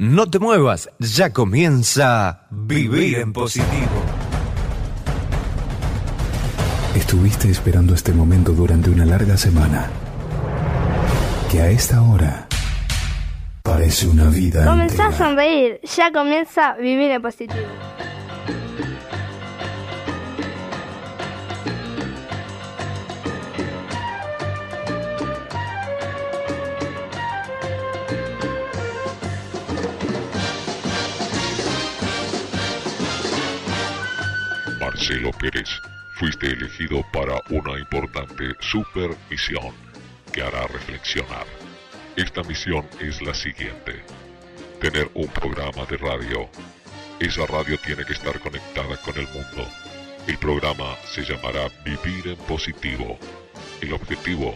No te muevas, ya comienza Vivir en Positivo. Estuviste esperando este momento durante una larga semana. Que a esta hora parece una vida. Comenzá a entera. sonreír, ya comienza a vivir en positivo. Marcelo Pérez, fuiste elegido para una importante super misión que hará reflexionar. Esta misión es la siguiente. Tener un programa de radio. Esa radio tiene que estar conectada con el mundo. El programa se llamará Vivir en Positivo. El objetivo,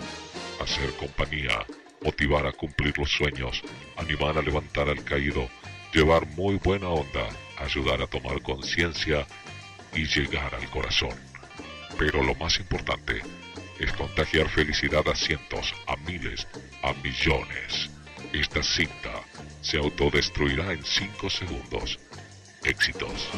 hacer compañía, motivar a cumplir los sueños, animar a levantar al caído, llevar muy buena onda, ayudar a tomar conciencia y llegar al corazón. Pero lo más importante es contagiar felicidad a cientos, a miles, a millones. Esta cinta se autodestruirá en 5 segundos. Éxitos.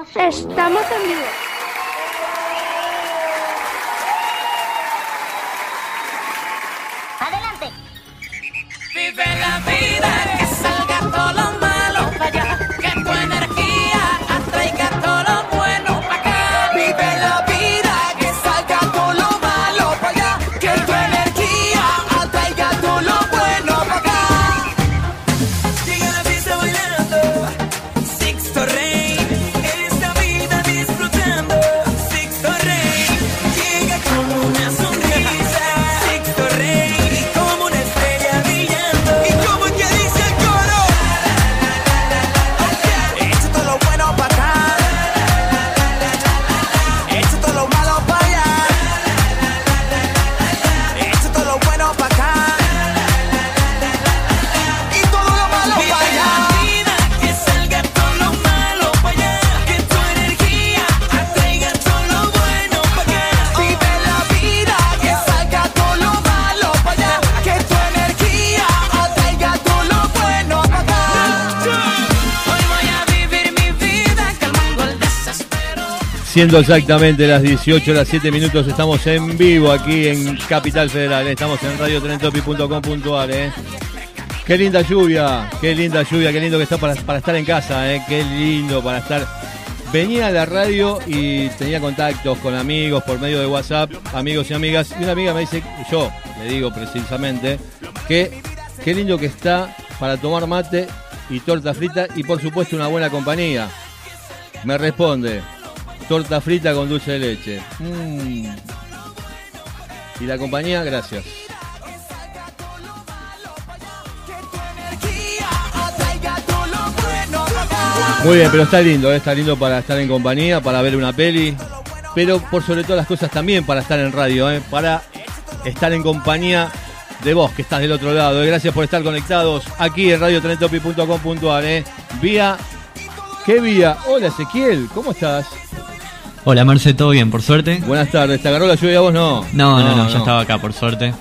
Estamos en vivo. Siendo exactamente las 18 las 7 minutos, estamos en vivo aquí en Capital Federal. eh. Estamos en radiotrentopi.com.ar. Eh. Qué linda lluvia, qué linda lluvia, qué lindo que está para, para estar en casa, eh. qué lindo para estar. Venía a la radio y tenía contactos con amigos por medio de WhatsApp, amigos y amigas, y una amiga me dice, yo le digo precisamente, que qué lindo que está para tomar mate y torta frita y por supuesto una buena compañía. Me responde, torta frita con dulce de leche. Mm. Y la compañía, gracias. Muy bien, pero está lindo, ¿eh? está lindo para estar en compañía, para ver una peli, pero por sobre todas las cosas también para estar en radio, ¿eh? para estar en compañía de vos que estás del otro lado. ¿eh? Gracias por estar conectados aquí en radiotrentopi.com.ar. Vía, ¿qué vía? Hola Ezequiel, ¿cómo estás? Hola Marce, ¿todo bien? Por suerte. Buenas tardes, ¿te agarró la lluvia a vos? No. No, no, no, ya estaba acá, por suerte.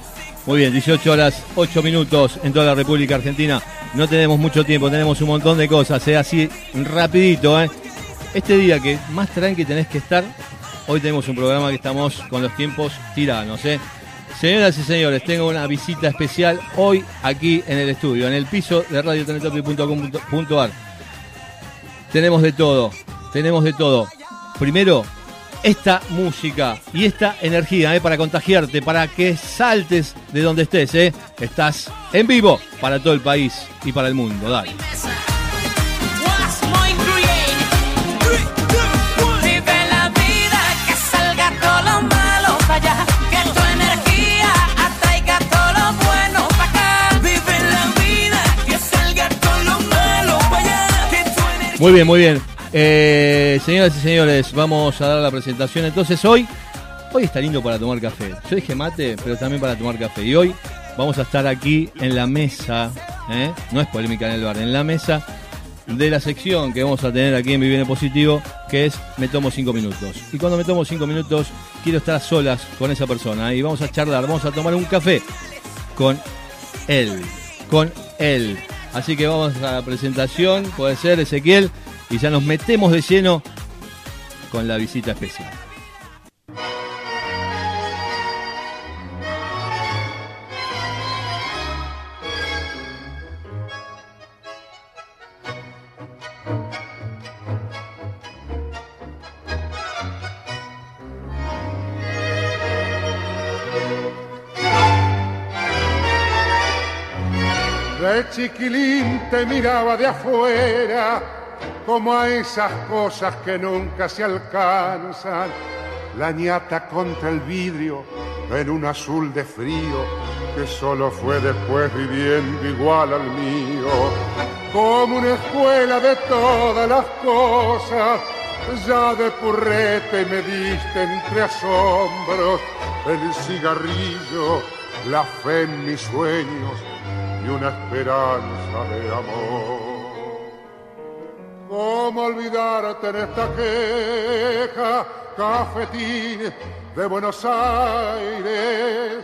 Muy bien, 18 horas 8 minutos en toda la República Argentina. No tenemos mucho tiempo, tenemos un montón de cosas, ¿eh? así rapidito. ¿eh? Este día que más tranqui tenés que estar, hoy tenemos un programa que estamos con los tiempos tiranos. ¿eh? Señoras y señores, tengo una visita especial hoy aquí en el estudio, en el piso de radiotenetopi.com.ar. Tenemos de todo, tenemos de todo. Primero, esta música y esta energía ¿eh? para contagiarte, para que saltes de donde estés. ¿eh? Estás en vivo para todo el país y para el mundo. Dale. Muy bien, muy bien. Eh, señoras y señores, vamos a dar la presentación. Entonces hoy, hoy está lindo para tomar café. Yo dije mate, pero también para tomar café. Y hoy vamos a estar aquí en la mesa, ¿eh? no es polémica en el bar, en la mesa de la sección que vamos a tener aquí en Mi Viene Positivo, que es Me Tomo 5 Minutos. Y cuando me tomo 5 minutos, quiero estar a solas con esa persona y vamos a charlar, vamos a tomar un café con él, con él. Así que vamos a la presentación, puede ser Ezequiel, y ya nos metemos de lleno con la visita especial. De chiquilín te miraba de afuera, como a esas cosas que nunca se alcanzan. La ñata contra el vidrio en un azul de frío que solo fue después viviendo igual al mío. Como una escuela de todas las cosas, ya de purrete me diste entre asombros el cigarrillo, la fe en mis sueños y una esperanza de amor. ¿Cómo olvidarte en esta queja, cafetín de Buenos Aires?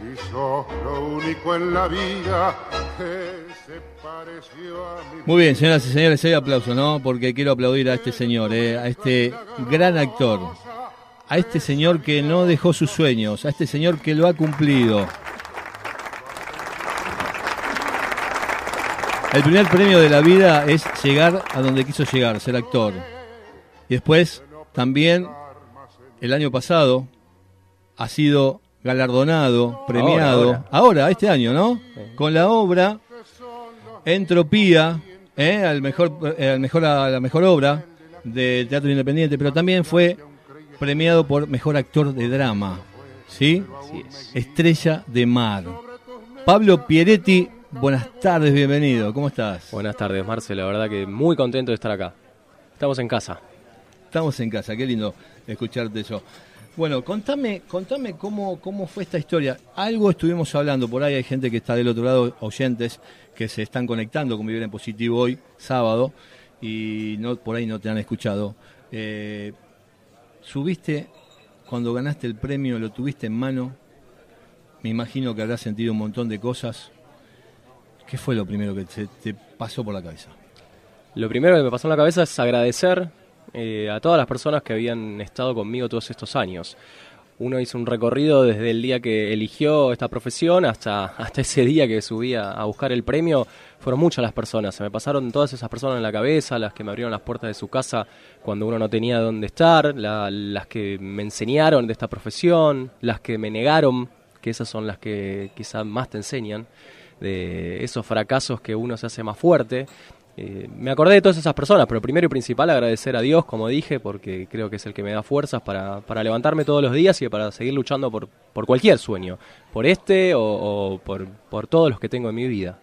Si sos lo único en la vida que se pareció a mi Muy bien, señoras y señores, hay aplauso, ¿no? Porque quiero aplaudir a este señor, ¿eh? a este gran actor, a este señor que no dejó sus sueños, a este señor que lo ha cumplido. El primer premio de la vida es llegar a donde quiso llegar, ser actor. Y después, también, el año pasado, ha sido galardonado, premiado, ahora, este año, ¿no? Con la obra Entropía, ¿eh? al mejor, eh, al mejor, a la mejor obra de teatro independiente, pero también fue premiado por mejor actor de drama, ¿sí? Estrella de Mar. Pablo Pieretti, buenas tardes, bienvenido, ¿cómo estás? Buenas tardes, Marce. La verdad que muy contento de estar acá. Estamos en casa. Estamos en casa, qué lindo escucharte eso. Bueno, contame, contame cómo, cómo fue esta historia. Algo estuvimos hablando, por ahí hay gente que está del otro lado, oyentes, que se están conectando con Vivir en Positivo hoy, sábado, y no por ahí no te han escuchado. Eh, subiste, cuando ganaste el premio, lo tuviste en mano, me imagino que habrás sentido un montón de cosas. ¿Qué fue lo primero que te, pasó por la cabeza? Lo primero que me pasó en la cabeza es agradecer eh, a todas las personas que habían estado conmigo todos estos años. Uno hizo un recorrido desde el día que eligió esta profesión hasta, hasta ese día que subí a, buscar el premio. Fueron muchas las personas, se me pasaron todas esas personas en la cabeza, las que me abrieron las puertas de su casa cuando uno no tenía dónde estar, la- las que me enseñaron de esta profesión, las que me negaron, que esas son las que quizás más te enseñan, de esos fracasos que uno se hace más fuerte. Eh, me acordé de todas esas personas, pero primero y principal agradecer a Dios, como dije, porque creo que es el que me da fuerzas para, para levantarme todos los días y para seguir luchando por, por cualquier sueño, por este o, o por, por todos los que tengo en mi vida.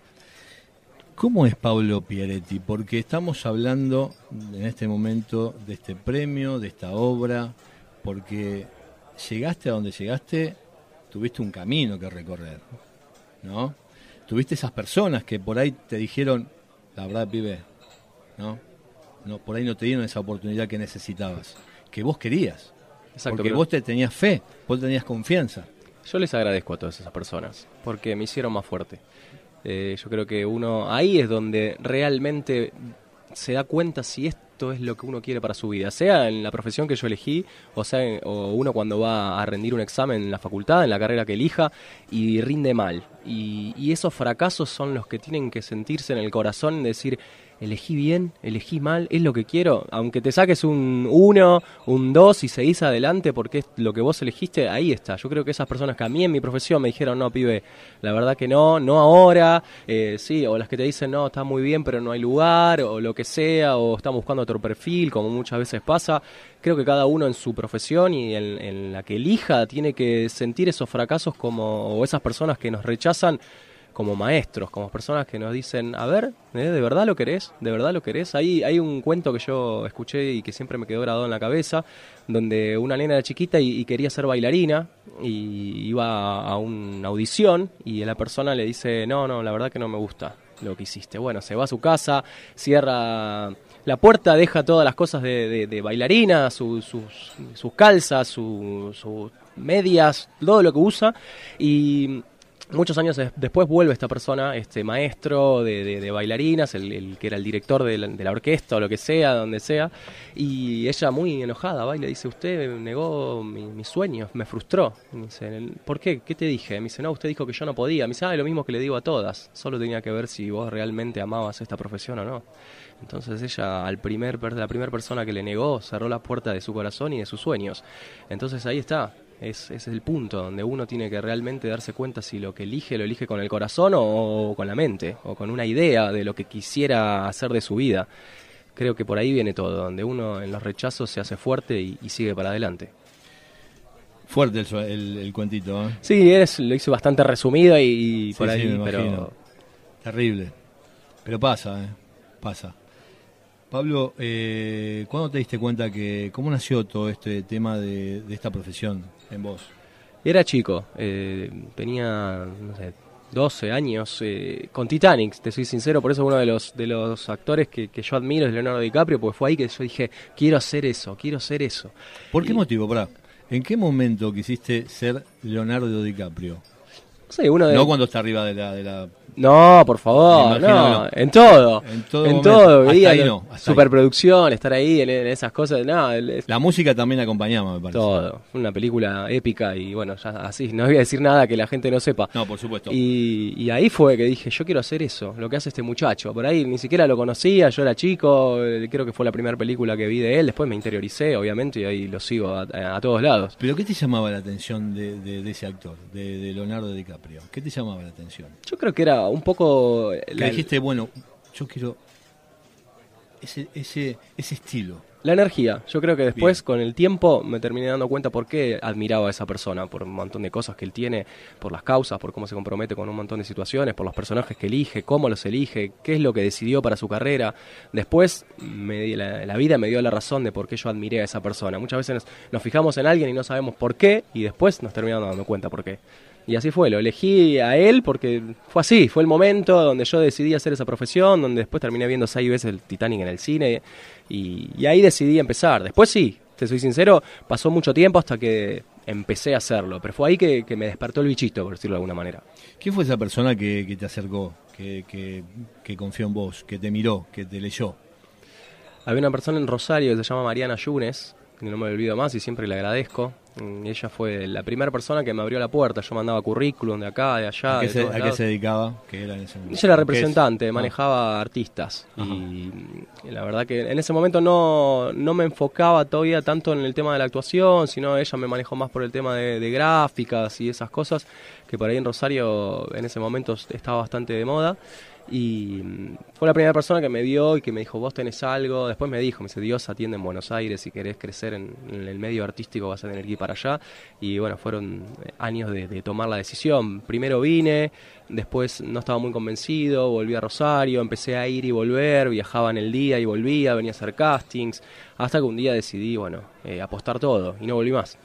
¿Cómo es Pablo Pieretti? Porque estamos hablando en este momento de este premio, de esta obra, porque llegaste a donde llegaste, tuviste un camino que recorrer, ¿no? Tuviste esas personas que por ahí te dijeron, la verdad, pibe, ¿no? no por ahí no te dieron esa oportunidad que necesitabas, que vos querías, Exacto, porque pero- vos te tenías fe, vos tenías confianza. Yo les agradezco a todas esas personas, porque me hicieron más fuerte. Eh, yo creo que uno, ahí es donde realmente se da cuenta si esto es lo que uno quiere para su vida, sea en la profesión que yo elegí, o sea, o uno cuando va a rendir un examen en la facultad, en la carrera que elija, y rinde mal. Y, y esos fracasos son los que tienen que sentirse en el corazón, decir, elegí bien, elegí mal, es lo que quiero, aunque te saques un 1, un 2 y seguís adelante porque es lo que vos elegiste, ahí está. Yo creo que esas personas que a mí en mi profesión me dijeron, no, pibe, la verdad que no, no ahora, eh, sí, o las que te dicen, no, está muy bien, pero no hay lugar, o lo que sea, o están buscando otro perfil, como muchas veces pasa. Creo que cada uno en su profesión y en, en la que elija tiene que sentir esos fracasos como, o esas personas que nos rechazan como maestros, como personas que nos dicen, a ver, ¿eh? ¿de verdad lo querés? ¿De verdad lo querés? Ahí hay un cuento que yo escuché y que siempre me quedó grabado en la cabeza, donde una nena era chiquita y, quería ser bailarina y iba a una audición y la persona le dice, no, no, la verdad que no me gusta lo que hiciste. Bueno, se va a su casa, cierra la puerta, deja todas las cosas de, bailarina, su- sus, sus calzas, su- sus medias, todo lo que usa y Muchos años des- después vuelve esta persona, este maestro de, de- bailarinas, el, que era el director de la, orquesta o lo que sea, donde sea, y ella muy enojada va y le dice, usted negó mi- mis sueños, me frustró. Me dice, ¿por qué? ¿Qué te dije? Me dice, no, usted dijo que yo no podía. Me dice, ah, lo mismo que le digo a todas, solo tenía que ver si vos realmente amabas esta profesión o no. Entonces ella, al primer, la primera persona que le negó, cerró la puerta de su corazón y de sus sueños. Entonces ahí está, es, es el punto donde uno tiene que realmente darse cuenta si lo que elige lo elige con el corazón o, con la mente, o con una idea de lo que quisiera hacer de su vida. Creo que por ahí viene todo, donde uno en los rechazos se hace fuerte y, y sigue para adelante. Fuerte el, el- el cuentito, ¿eh? Sí, es, lo hice bastante resumido y, y por Sí, ahí, me pero. Terrible. Pero pasa, ¿eh? Pasa. Pablo, eh, ¿cuándo te diste cuenta que... ¿Cómo nació todo este tema de, de esta profesión en vos? Era chico, eh, tenía, no sé, 12 años, eh, con Titanic, te soy sincero, por eso uno de los, de los actores que, que yo admiro es Leonardo DiCaprio, porque fue ahí que yo dije, quiero hacer eso, quiero hacer eso. ¿Por qué motivo, Pará? ¿En qué momento quisiste ser Leonardo DiCaprio? Sí, uno de... No cuando está arriba de la... De la No, por favor, no, en todo, En todo en momento. todo, Hasta ahí no, hasta ahí. superproducción, estar ahí en, en esas cosas, no, la música también acompañaba, me parece. todo, fue una película épica y bueno, ya así, no voy a decir nada que la gente no sepa. No, por supuesto. Y, y ahí fue que dije, yo quiero hacer eso, lo que hace este muchacho. Por ahí ni siquiera lo conocía, yo era chico, eh, creo que fue la primera película que vi de él, después me interioricé, obviamente, y ahí lo sigo a, a todos lados. ¿Pero qué te llamaba la atención de, de- de ese actor, de, de Leonardo DiCaprio? ¿Qué te llamaba la atención? Yo creo que era un poco... La, dijiste, bueno, yo quiero ese, ese, ese estilo. la energía, yo creo que después con el tiempo me terminé dando cuenta por qué admiraba a esa persona, por un montón de cosas que él tiene, por las causas, por cómo se compromete con un montón de situaciones, por los personajes que elige, cómo los elige, qué es lo que decidió para su carrera. Después me la, la vida me dio la razón de por qué yo admiré a esa persona. Muchas veces nos, nos fijamos en alguien y no sabemos por qué y después nos terminamos dando cuenta por qué. Y así fue, lo elegí a él porque fue así, fue el momento donde yo decidí hacer esa profesión, donde después terminé viendo seis veces el Titanic en el cine y, y ahí decidí empezar. Después sí, te soy sincero, pasó mucho tiempo hasta que empecé a hacerlo, pero fue ahí que, que me despertó el bichito, por decirlo de alguna manera. ¿Quién fue esa persona que, que te acercó, que, que, que confió en vos, que te miró, que te leyó? Había una persona en Rosario que se llama Mariana Yunes, que no me olvido más y siempre le agradezco. Mm, Ella fue la primera persona que me abrió la puerta. Yo mandaba currículum de acá, de allá. ¿A qué, de se, a qué se dedicaba? ¿Qué era en ese momento? Ella era representante, Ah. manejaba artistas. Y, y la verdad que en ese momento no, no me enfocaba todavía tanto en el tema de la actuación, sino ella me manejó más por el tema de, de gráficas y esas cosas, que por ahí en Rosario en ese momento estaba bastante de moda. Y mm, fue la primera persona que me vio y que me dijo, vos tenés algo. Después me dijo, me dice, Dios atiende en Buenos Aires, si querés crecer en, el medio artístico vas a tener que ir para allá. Y bueno, fueron eh, años de, de tomar la decisión. Primero vine, después no estaba muy convencido, volví a Rosario, empecé a ir y volver, viajaba en el día y volvía, venía a hacer castings, hasta que un día decidí, bueno, eh, apostar todo y no volví más.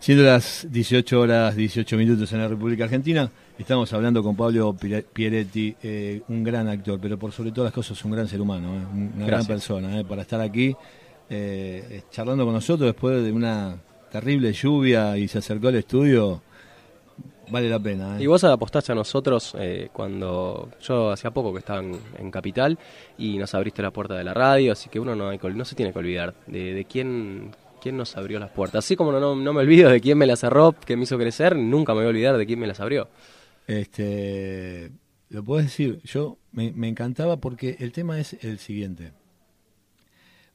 Siendo las 18 horas 18 minutos en la República Argentina, estamos hablando con Pablo Pieretti, eh, un gran actor, pero por sobre todas las cosas un gran ser humano, eh, un- una gran persona, eh, para estar aquí eh, charlando con nosotros después de una terrible lluvia y se acercó al estudio, vale la pena. Y vos apostaste a nosotros eh, cuando yo hacía poco que estaba en, en Capital y nos abriste la puerta de la radio, así que uno no, hay no se tiene que olvidar de, de quién, quién nos abrió las puertas. Así como no, no, no me olvido de quién me las cerró, que me hizo crecer, nunca me voy a olvidar de quién me las abrió. Este, lo puedo decir, yo me, encantaba porque el tema es el siguiente.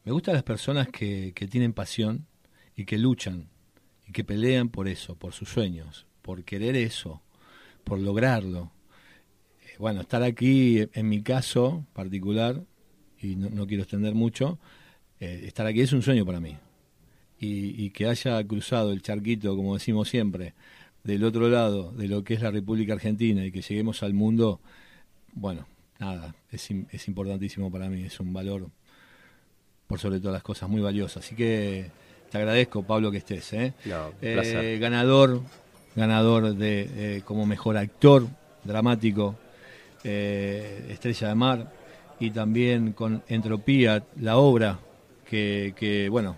Me gustan las personas que, que tienen pasión y que luchan y que pelean por eso, por sus sueños, por querer eso, por lograrlo. Eh, Bueno, estar aquí, en mi caso particular, y no, no quiero extender mucho, eh, estar aquí es un sueño para mí. Y, y que haya cruzado el charquito, como decimos siempre, del otro lado de lo que es la República Argentina y que lleguemos al mundo, bueno, nada, es, im- es importantísimo para mí, es un valor, por sobre todas las cosas, muy valioso. Así que te agradezco, Pablo, que estés. ¿eh? No, Eh, ganador, ganador de eh, como mejor actor dramático, eh, Estrella de Mar, y también con Entropía, la obra que, que bueno,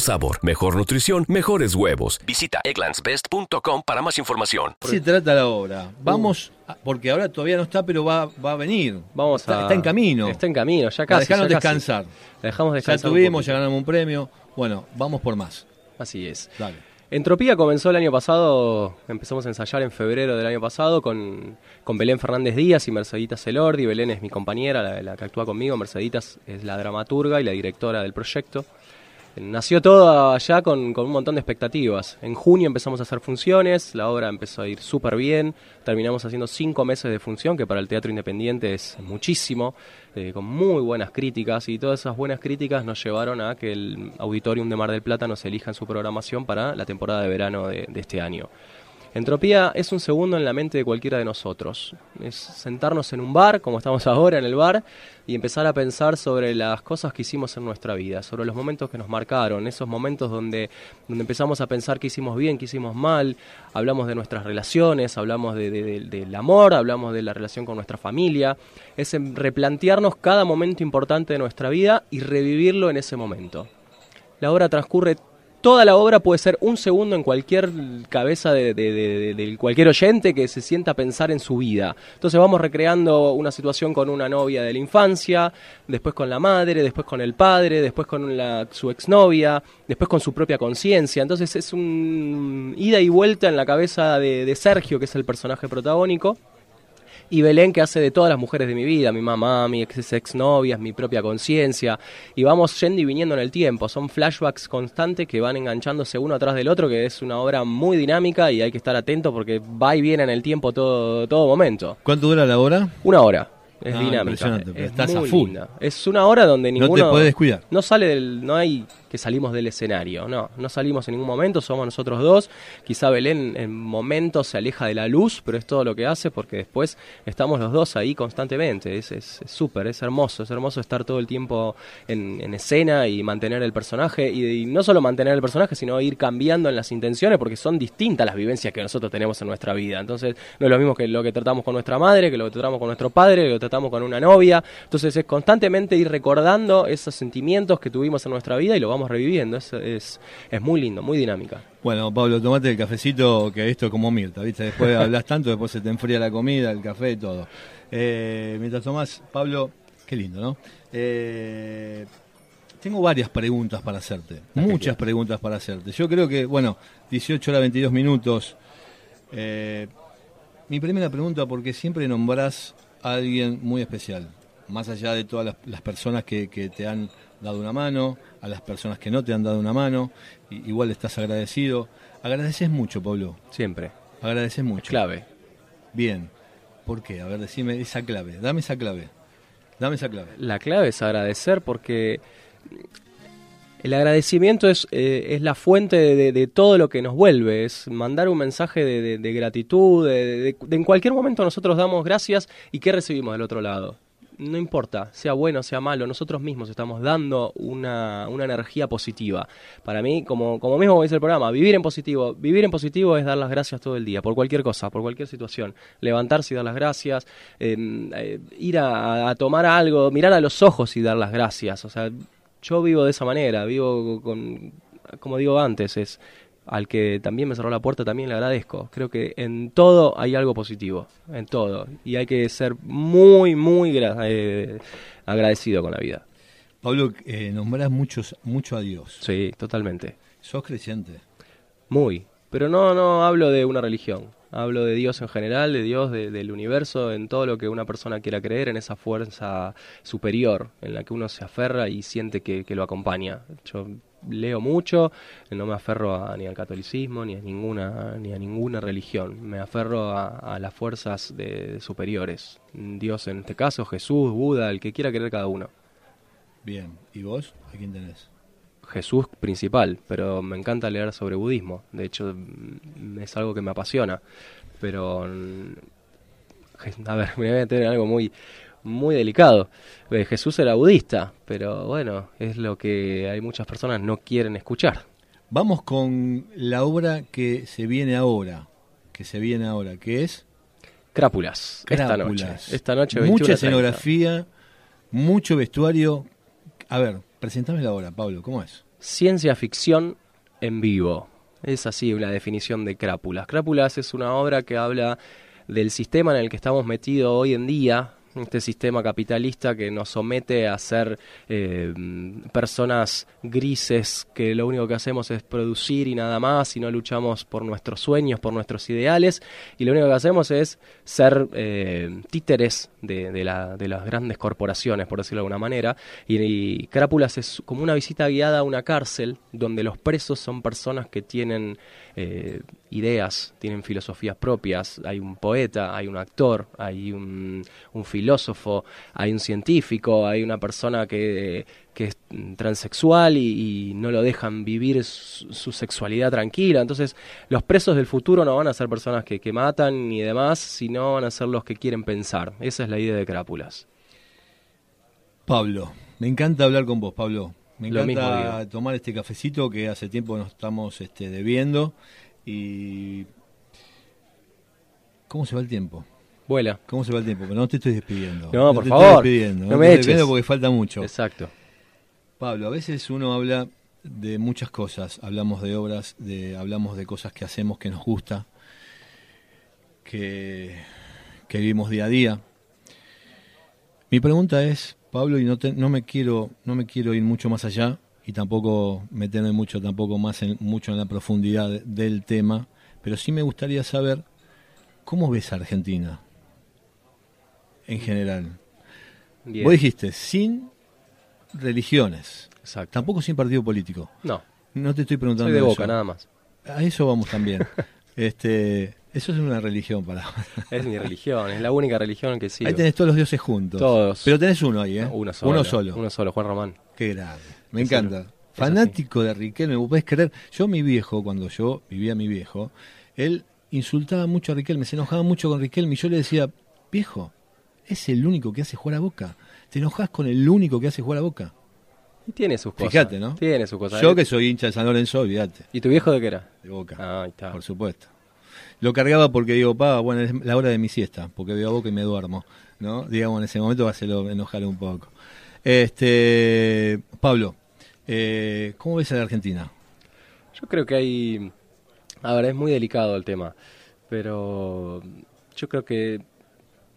Sabor, mejor nutrición, mejores huevos. Visita egglandsbest.com para más información. ¿De qué se trata la obra? Vamos, a- porque ahora todavía no está, pero va, va a venir. Vamos está, a- está en camino. Está en camino, ya La casi. dejaron ya casi. descansar. La dejamos Ya descansar. un tuvimos, ya ganamos un premio. Bueno, vamos por más. Así es. Dale. Entropía comenzó el año pasado, empezamos a ensayar en febrero del año pasado con, con Belén Fernández Díaz y Merceditas Celordi. Belén es mi compañera, la, la que actúa conmigo. Merceditas es la dramaturga y la directora del proyecto. Nació todo allá con, un montón de expectativas. En junio empezamos a hacer funciones, la obra empezó a ir súper bien, terminamos haciendo cinco meses de función, que para el teatro independiente es muchísimo, eh, con muy buenas críticas, y todas esas buenas críticas nos llevaron a que el Auditorium de Mar del Plata nos elija en su programación para la temporada de verano de este año. Entropía es un segundo en la mente de cualquiera de nosotros. Es sentarnos en un bar, como estamos ahora en el bar, y empezar a pensar sobre las cosas que hicimos en nuestra vida, sobre los momentos que nos marcaron, esos momentos donde, donde empezamos a pensar qué hicimos bien, qué hicimos mal, hablamos de nuestras relaciones, hablamos de- de- de- del amor, hablamos de la relación con nuestra familia. Es replantearnos cada momento importante de nuestra vida y revivirlo en ese momento. La obra transcurre, toda la obra puede ser un segundo en cualquier cabeza de, cualquier oyente que se sienta a pensar en su vida. Entonces vamos recreando una situación con una novia de la infancia, después con la madre, después con el padre, después con su exnovia, después con su propia conciencia. Entonces es un ida y vuelta en la cabeza de Sergio, que es el personaje protagónico y Belén que hace de todas las mujeres de mi vida, mi mamá, mi ex exnovias, mi propia conciencia, y vamos yendo y viniendo en el tiempo, son flashbacks constantes que van enganchándose uno atrás del otro, que es una obra muy dinámica y hay que estar atento porque va y viene en el tiempo todo, todo momento. ¿Cuánto dura la hora? Una hora. Es Ah, dinámica. es estás a full. linda. Es una hora donde No te ninguno. podés descuidar. No sale del. No hay que salimos del escenario. No, no salimos en ningún momento. Somos nosotros dos. Quizá Belén en momentos se aleja de la luz, pero es todo lo que hace porque después estamos los dos ahí constantemente. Es es- es súper, es, hermoso. Es hermoso estar todo el tiempo en, en escena y mantener el personaje. Y, no solo mantener el personaje, sino ir cambiando en las intenciones porque son distintas las vivencias que nosotros tenemos en nuestra vida. Entonces, no es lo mismo que lo que tratamos con nuestra madre, que lo que tratamos con nuestro padre, que lo tratamos con una novia. Entonces, es constantemente ir recordando esos sentimientos que tuvimos en nuestra vida y lo vamos reviviendo. Es, es, es muy lindo, muy dinámica. Bueno, Pablo, tomate el cafecito, que esto es como Mirta, ¿viste? Después hablas tanto, después se te enfría la comida, el café y todo. Eh, mientras tomás, Pablo, qué lindo, ¿no? Eh, Tengo varias preguntas para hacerte, muchas preguntas para hacerte. Yo creo que, bueno, 18 horas 22 minutos. Eh, mi primera pregunta, porque siempre nombrás a alguien muy especial, más allá de todas las, las personas que, que te han dado una mano, a las personas que no te han dado una mano, igual estás agradecido. Agradeces mucho, Pablo. Siempre. Agradeces mucho. Clave. Bien. ¿Por qué? A ver, decime esa clave. Dame esa clave. Dame esa clave. La clave es agradecer porque el agradecimiento es, eh, es la fuente de, todo lo que nos vuelve, es mandar un mensaje de, de- de gratitud, de- en cualquier momento nosotros damos gracias y ¿qué recibimos del otro lado? No importa, sea bueno, sea malo, nosotros mismos estamos dando una, una energía positiva. Para mí, como, como mismo dice el programa, vivir en positivo. Vivir en positivo es dar las gracias todo el día, por cualquier cosa, por cualquier situación. Levantarse y dar las gracias, eh, eh, ir a, a tomar algo, mirar a los ojos y dar las gracias. O sea, yo vivo de esa manera, vivo con, como digo antes, es al que también me cerró la puerta también le agradezco. Creo que en todo hay algo positivo, en todo. Y hay que ser muy, muy eh, agradecido con la vida. Pablo, eh, nombrás muchos, mucho a Dios. Sí, totalmente. ¿Sos creyente? Muy. Pero no, no hablo de una religión. Hablo de Dios en general, de Dios, de- del universo, en todo lo que una persona quiera creer, en esa fuerza superior en la que uno se aferra y siente que, que lo acompaña. Yo leo mucho, no me aferro a- ni al catolicismo, ni a ninguna, ni a ninguna religión. Me aferro a, a las fuerzas de, superiores. Dios en este caso, Jesús, Buda, el que quiera creer cada uno. Bien. ¿Y vos? ¿A quién tenés? Jesús principal, pero me encanta leer sobre budismo. De hecho, mm, es algo que me apasiona. Pero, mm, a ver, me voy a meter en algo muy, muy delicado. Eh, Jesús era budista, pero bueno, es lo que hay muchas personas no quieren escuchar. Vamos con la obra que se viene ahora. Que se viene ahora, que es Crápulas, esta noche. Crápulas. Esta noche, Mucha 21:30. escenografía, mucho vestuario. A ver, presentame la obra, Pablo, ¿cómo es? Ciencia ficción en vivo. Es así la definición de Crápulas. Crápulas es una obra que habla del sistema en el que estamos metidos hoy en día, este sistema capitalista que nos somete a ser eh, personas grises que lo único que hacemos es producir y nada más y no luchamos por nuestros sueños, por nuestros ideales y lo único que hacemos es ser eh, títeres de, de la- de las grandes corporaciones, por decirlo de alguna manera. Y, y Crápulas es como una visita guiada a una cárcel donde los presos son personas que tienen eh, ideas, tienen filosofías propias. Hay un poeta, hay un actor, hay un, un filósofo, hay un científico, hay una persona que, que es transexual y, y no lo dejan vivir su, su sexualidad tranquila. Entonces, los presos del futuro no van a ser personas que, que matan ni demás, sino van a ser los que quieren pensar. Esa es la idea de Crápulas. Pablo, me encanta hablar con vos, Pablo. Me encanta mismo tomar este cafecito que hace tiempo nos estamos este, debiendo. Y. ¿Cómo se va el tiempo? Vuela. ¿Cómo se va el tiempo? Pero no te estoy despidiendo. No, por te favor. Estoy despidiendo. No te me estoy eches. despidiendo porque falta mucho. Exacto. Pablo, a veces uno habla de muchas cosas. Hablamos de obras, de, hablamos de cosas que hacemos que nos gusta, que, que vivimos día a día. Mi pregunta es, Pablo, y no, te- no me quiero no me quiero ir mucho más allá y tampoco meterme mucho tampoco más en, mucho en la profundidad de- del tema, pero sí me gustaría saber cómo ves a Argentina en general. Bien. Vos dijiste sin religiones, Exacto. tampoco sin partido político. No. No te estoy preguntando Soy de eso. Boca, nada más. A eso vamos también. este, eso es una religión para. Es mi religión, es la única religión que sigo. Ahí tenés todos los dioses juntos. Todos. Pero tenés uno ahí, ¿eh? Uno solo. Uno solo. Uno solo, Juan Román. Qué grande. Me Es encanta. Fanático de Riquelme, ¿vos podés creer? Yo, mi viejo, cuando yo vivía mi viejo, él insultaba mucho a Riquelme, se enojaba mucho con Riquelme y yo le decía, viejo, es el único que hace jugar a Boca. Te enojas con el único que hace jugar a Boca. Y tiene sus cosas. Fíjate, ¿no? Tiene sus cosas. Yo que soy hincha de San Lorenzo, olvídate. ¿Y tu viejo de qué era? De Boca. Ah, ahí está. Por supuesto. Lo cargaba porque digo, pa, bueno, es la hora de mi siesta, porque veo a Boca y me duermo, ¿no? Digamos, en ese momento va a hacerlo enojar un poco. Este, Pablo, eh, ¿cómo ves a la Argentina? Yo creo que hay... A ver, es muy delicado el tema, pero yo creo que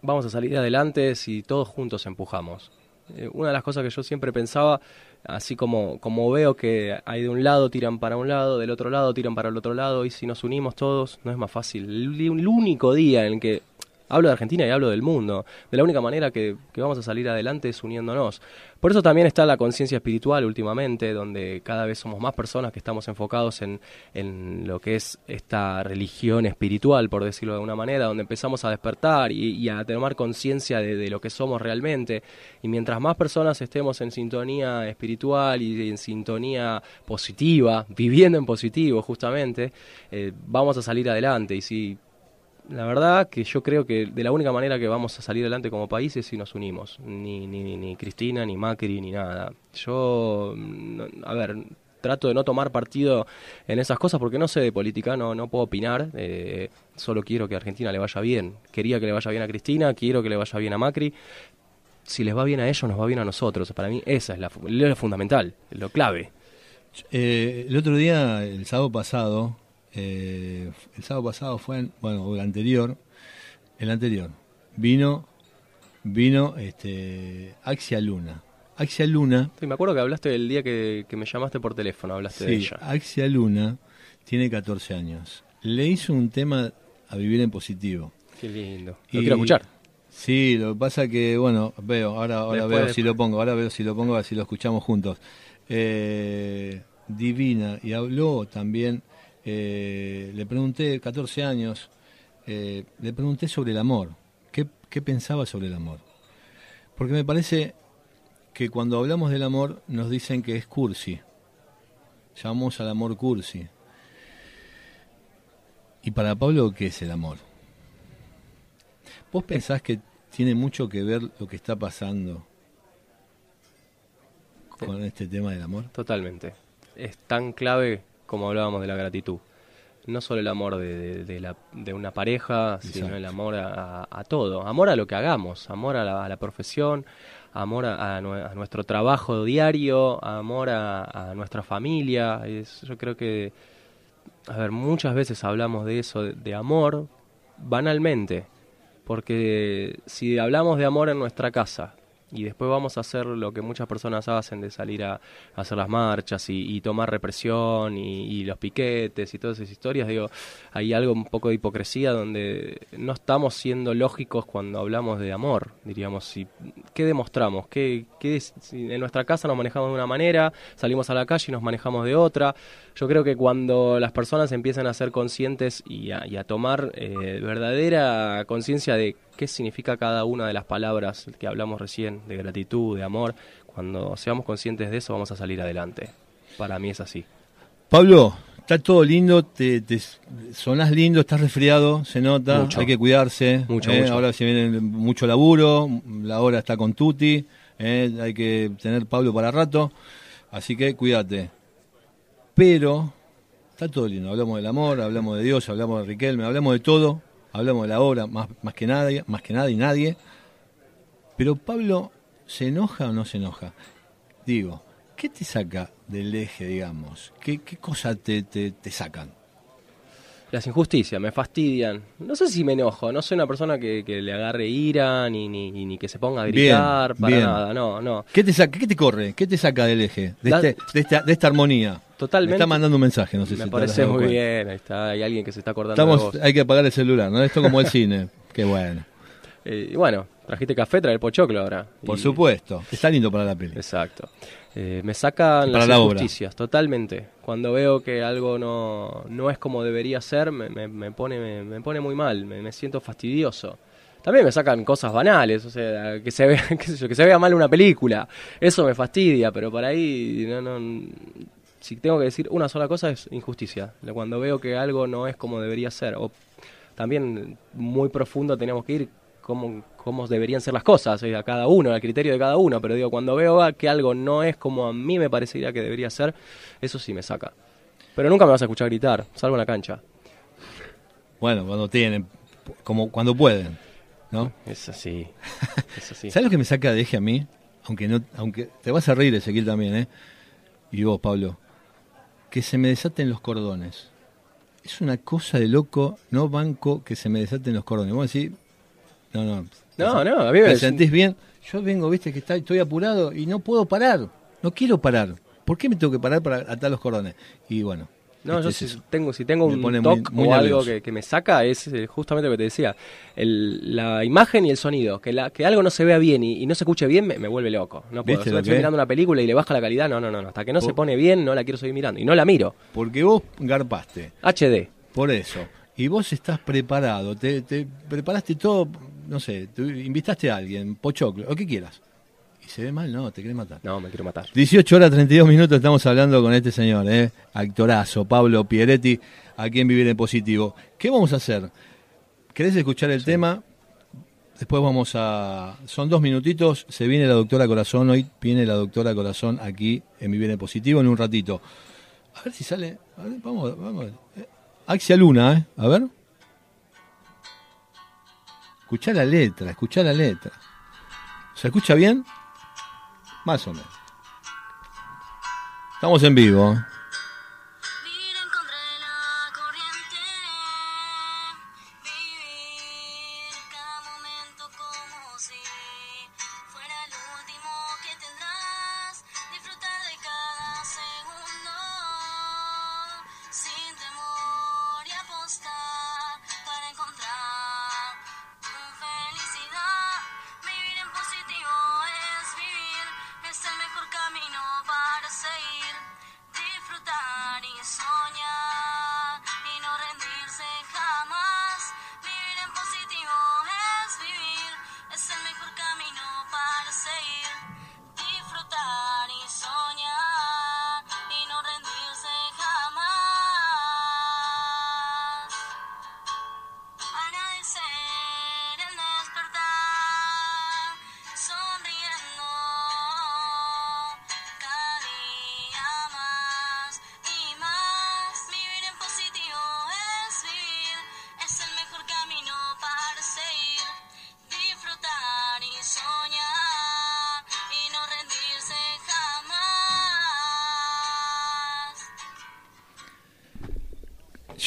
vamos a salir adelante si todos juntos empujamos. Eh, una de las cosas que yo siempre pensaba, así como, como veo que hay de un lado tiran para un lado, del otro lado tiran para el otro lado, y si nos unimos todos, no es más fácil. El, el único día en el que hablo de Argentina y hablo del mundo, de la única manera que, que vamos a salir adelante es uniéndonos. Por eso también está la conciencia espiritual últimamente, donde cada vez somos más personas que estamos enfocados en, en lo que es esta religión espiritual, por decirlo de alguna manera, donde empezamos a despertar y, y a tomar conciencia de, de lo que somos realmente. Y mientras más personas estemos en sintonía espiritual y en sintonía positiva, viviendo en positivo justamente, eh, vamos a salir adelante. Y si la verdad que yo creo que de la única manera que vamos a salir adelante como país es si nos unimos. Ni, ni, ni Cristina, ni Macri, ni nada. Yo, a ver, trato de no tomar partido en esas cosas porque no sé de política, no, no puedo opinar. eh, solo quiero que a Argentina le vaya bien. Quería que le vaya bien a Cristina, quiero que le vaya bien a Macri. Si les va bien a ellos, nos va bien a nosotros. Para mí esa es la, lo fundamental, lo clave. Eh, el otro día, el sábado pasado, eh, el sábado pasado fue, en- bueno, el anterior, el anterior, vino, vino, este, Axia Luna. Axia Luna, Sí, me acuerdo que hablaste el día que, que me llamaste por teléfono, hablaste de ella. Axia Luna tiene 14 años. Le hizo un tema a vivir en positivo. Qué lindo. Lo Y- quiero escuchar. Sí, lo que pasa que, bueno, veo, ahora, ahora Después, veo después. si lo pongo, ahora veo si lo pongo, así lo escuchamos juntos. Eh, divina, y habló también, eh, le pregunté, 14 años, eh, le pregunté sobre el amor, ¿qué, qué pensaba sobre el amor? Porque me parece que cuando hablamos del amor nos dicen que es cursi, llamamos al amor cursi. Y para Pablo, ¿qué es el amor? ¿Vos pensás que tiene mucho que ver lo que está pasando con este tema del amor? Totalmente. Es tan clave como hablábamos de la gratitud. No solo el amor de, de- de la- de una pareja, sino el amor a, a todo. Amor a lo que hagamos, amor a la, a la profesión, amor a, a nue- a nuestro trabajo diario, amor a, nuestra familia. Es, yo creo que, a ver, muchas veces hablamos de eso, de amor, banalmente. Porque si hablamos de amor en nuestra casa y después vamos a hacer lo que muchas personas hacen de salir a, hacer las marchas y, y tomar represión y, y los piquetes y todas esas historias, digo, hay algo un poco de hipocresía donde no estamos siendo lógicos cuando hablamos de amor, diríamos, si, ¿qué demostramos? ¿Qué, qué si en nuestra casa nos manejamos de una manera, salimos a la calle y nos manejamos de otra? Yo creo que cuando las personas empiezan a ser conscientes y a, y a tomar eh, verdadera conciencia de qué significa cada una de las palabras que hablamos recién, de gratitud, de amor, cuando seamos conscientes de eso vamos a salir adelante. Para mí es así. Pablo, está todo lindo, te, te sonás lindo, estás resfriado, se nota, Mucho. hay que cuidarse. Mucho, eh, mucho. Ahora se viene mucho laburo, la hora está con Tuti, eh, hay que tener Pablo para rato, así que cuídate. Pero está todo lindo, hablamos del amor, hablamos de Dios, hablamos de Riquelme, hablamos de todo, hablamos de la obra más, más que nadie, más que nada y nadie. Pero Pablo, ¿se enoja o no se enoja? Digo, ¿qué te saca del eje, digamos? ¿Qué, qué cosas te, te, te sacan? Las injusticias me fastidian. No sé si me enojo, no soy una persona que, que le agarre ira ni, ni, ni que se ponga a Bien, gritar, para bien. nada, no, no. ¿Qué te, saca, ¿Qué te corre? ¿Qué te saca del eje? De, La- este- de, esta, de esta armonía. Totalmente. Me está mandando un mensaje, no sé me si parece muy cuenta. bien, ahí está, hay alguien que se está acordando de Estamos, vos. hay que apagar el celular, ¿no? Esto como el cine. Qué bueno. Eh, y bueno, trajiste café, trae el pochoclo ahora. Por Y- supuesto. Está lindo para la peli. Exacto. Eh, me sacan Para las la obra. injusticias, totalmente. Cuando veo que algo no, no es como debería ser, me, me- me pone, me, me pone muy mal, me, siento fastidioso. También me sacan cosas banales, o sea, que se vea, qué sé yo, que se vea mal una película. Eso me fastidia, pero por ahí no, no, si tengo que decir una sola cosa es injusticia. Cuando veo que algo no es como debería ser. O también muy profundo tenemos que ir cómo, cómo deberían ser las cosas, a cada uno, al criterio de cada uno. Pero digo, cuando veo que algo no es como a mí me parecería que debería ser, eso sí me saca. Pero nunca me vas a escuchar gritar, salvo en la cancha. Bueno, cuando tienen, como cuando pueden, ¿no? Es así. Es así. ¿Sabes lo que me saca de eje a mí? Aunque no, aunque te vas a reír, Ezequiel también, ¿eh? Y vos, Pablo. Que se me desaten los cordones. Es una cosa de loco, no banco que se me desaten los cordones. Vos decís, no, no. No, no, a mí me- ¿Te sentís bien? Yo vengo, viste, que está, estoy apurado y no puedo parar. No quiero parar. ¿Por qué me tengo que parar para atar los cordones? Y bueno. No, yo si eso. tengo, si tengo un toque muy o algo que, que me saca es eh, justamente lo que te decía, el- la imagen y el sonido, que, la, que algo no se vea bien y, y no se escuche bien me, me vuelve loco. No puedo. ¿Viste Si estoy mirando una película y le baja la calidad, no, no, no, hasta que no se pone bien no la quiero seguir mirando y no la miro. Porque vos garpaste. HD. Por eso. Y vos estás preparado. Te, te preparaste todo, no sé, te invitaste a alguien, pochoclo, o que quieras. Se ve mal, no, te querés matar. No, me quiero matar. 18 horas 32 minutos estamos hablando con este señor, ¿eh? actorazo, Pablo Pieretti, aquí en Vivir en Positivo. ¿Qué vamos a hacer? ¿Querés escuchar el tema? Después vamos a... Son dos minutitos, se viene la doctora Corazón, hoy viene la doctora Corazón aquí en Vivir en Positivo en un ratito. A ver si sale... a ver, vamos, vamos. Eh, Axia Luna, ¿eh? A ver. Escuchá la letra, escuchá la letra. ¿Se escucha bien? Más o menos. Estamos en vivo.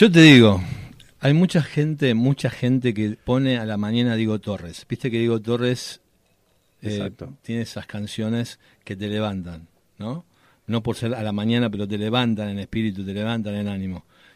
Yo te digo, hay mucha gente, mucha gente que pone a la mañana Diego Torres. Viste que Diego Torres eh, tiene esas canciones que te levantan, ¿no? No por ser a la mañana, pero te levantan en espíritu, te levantan en ánimo.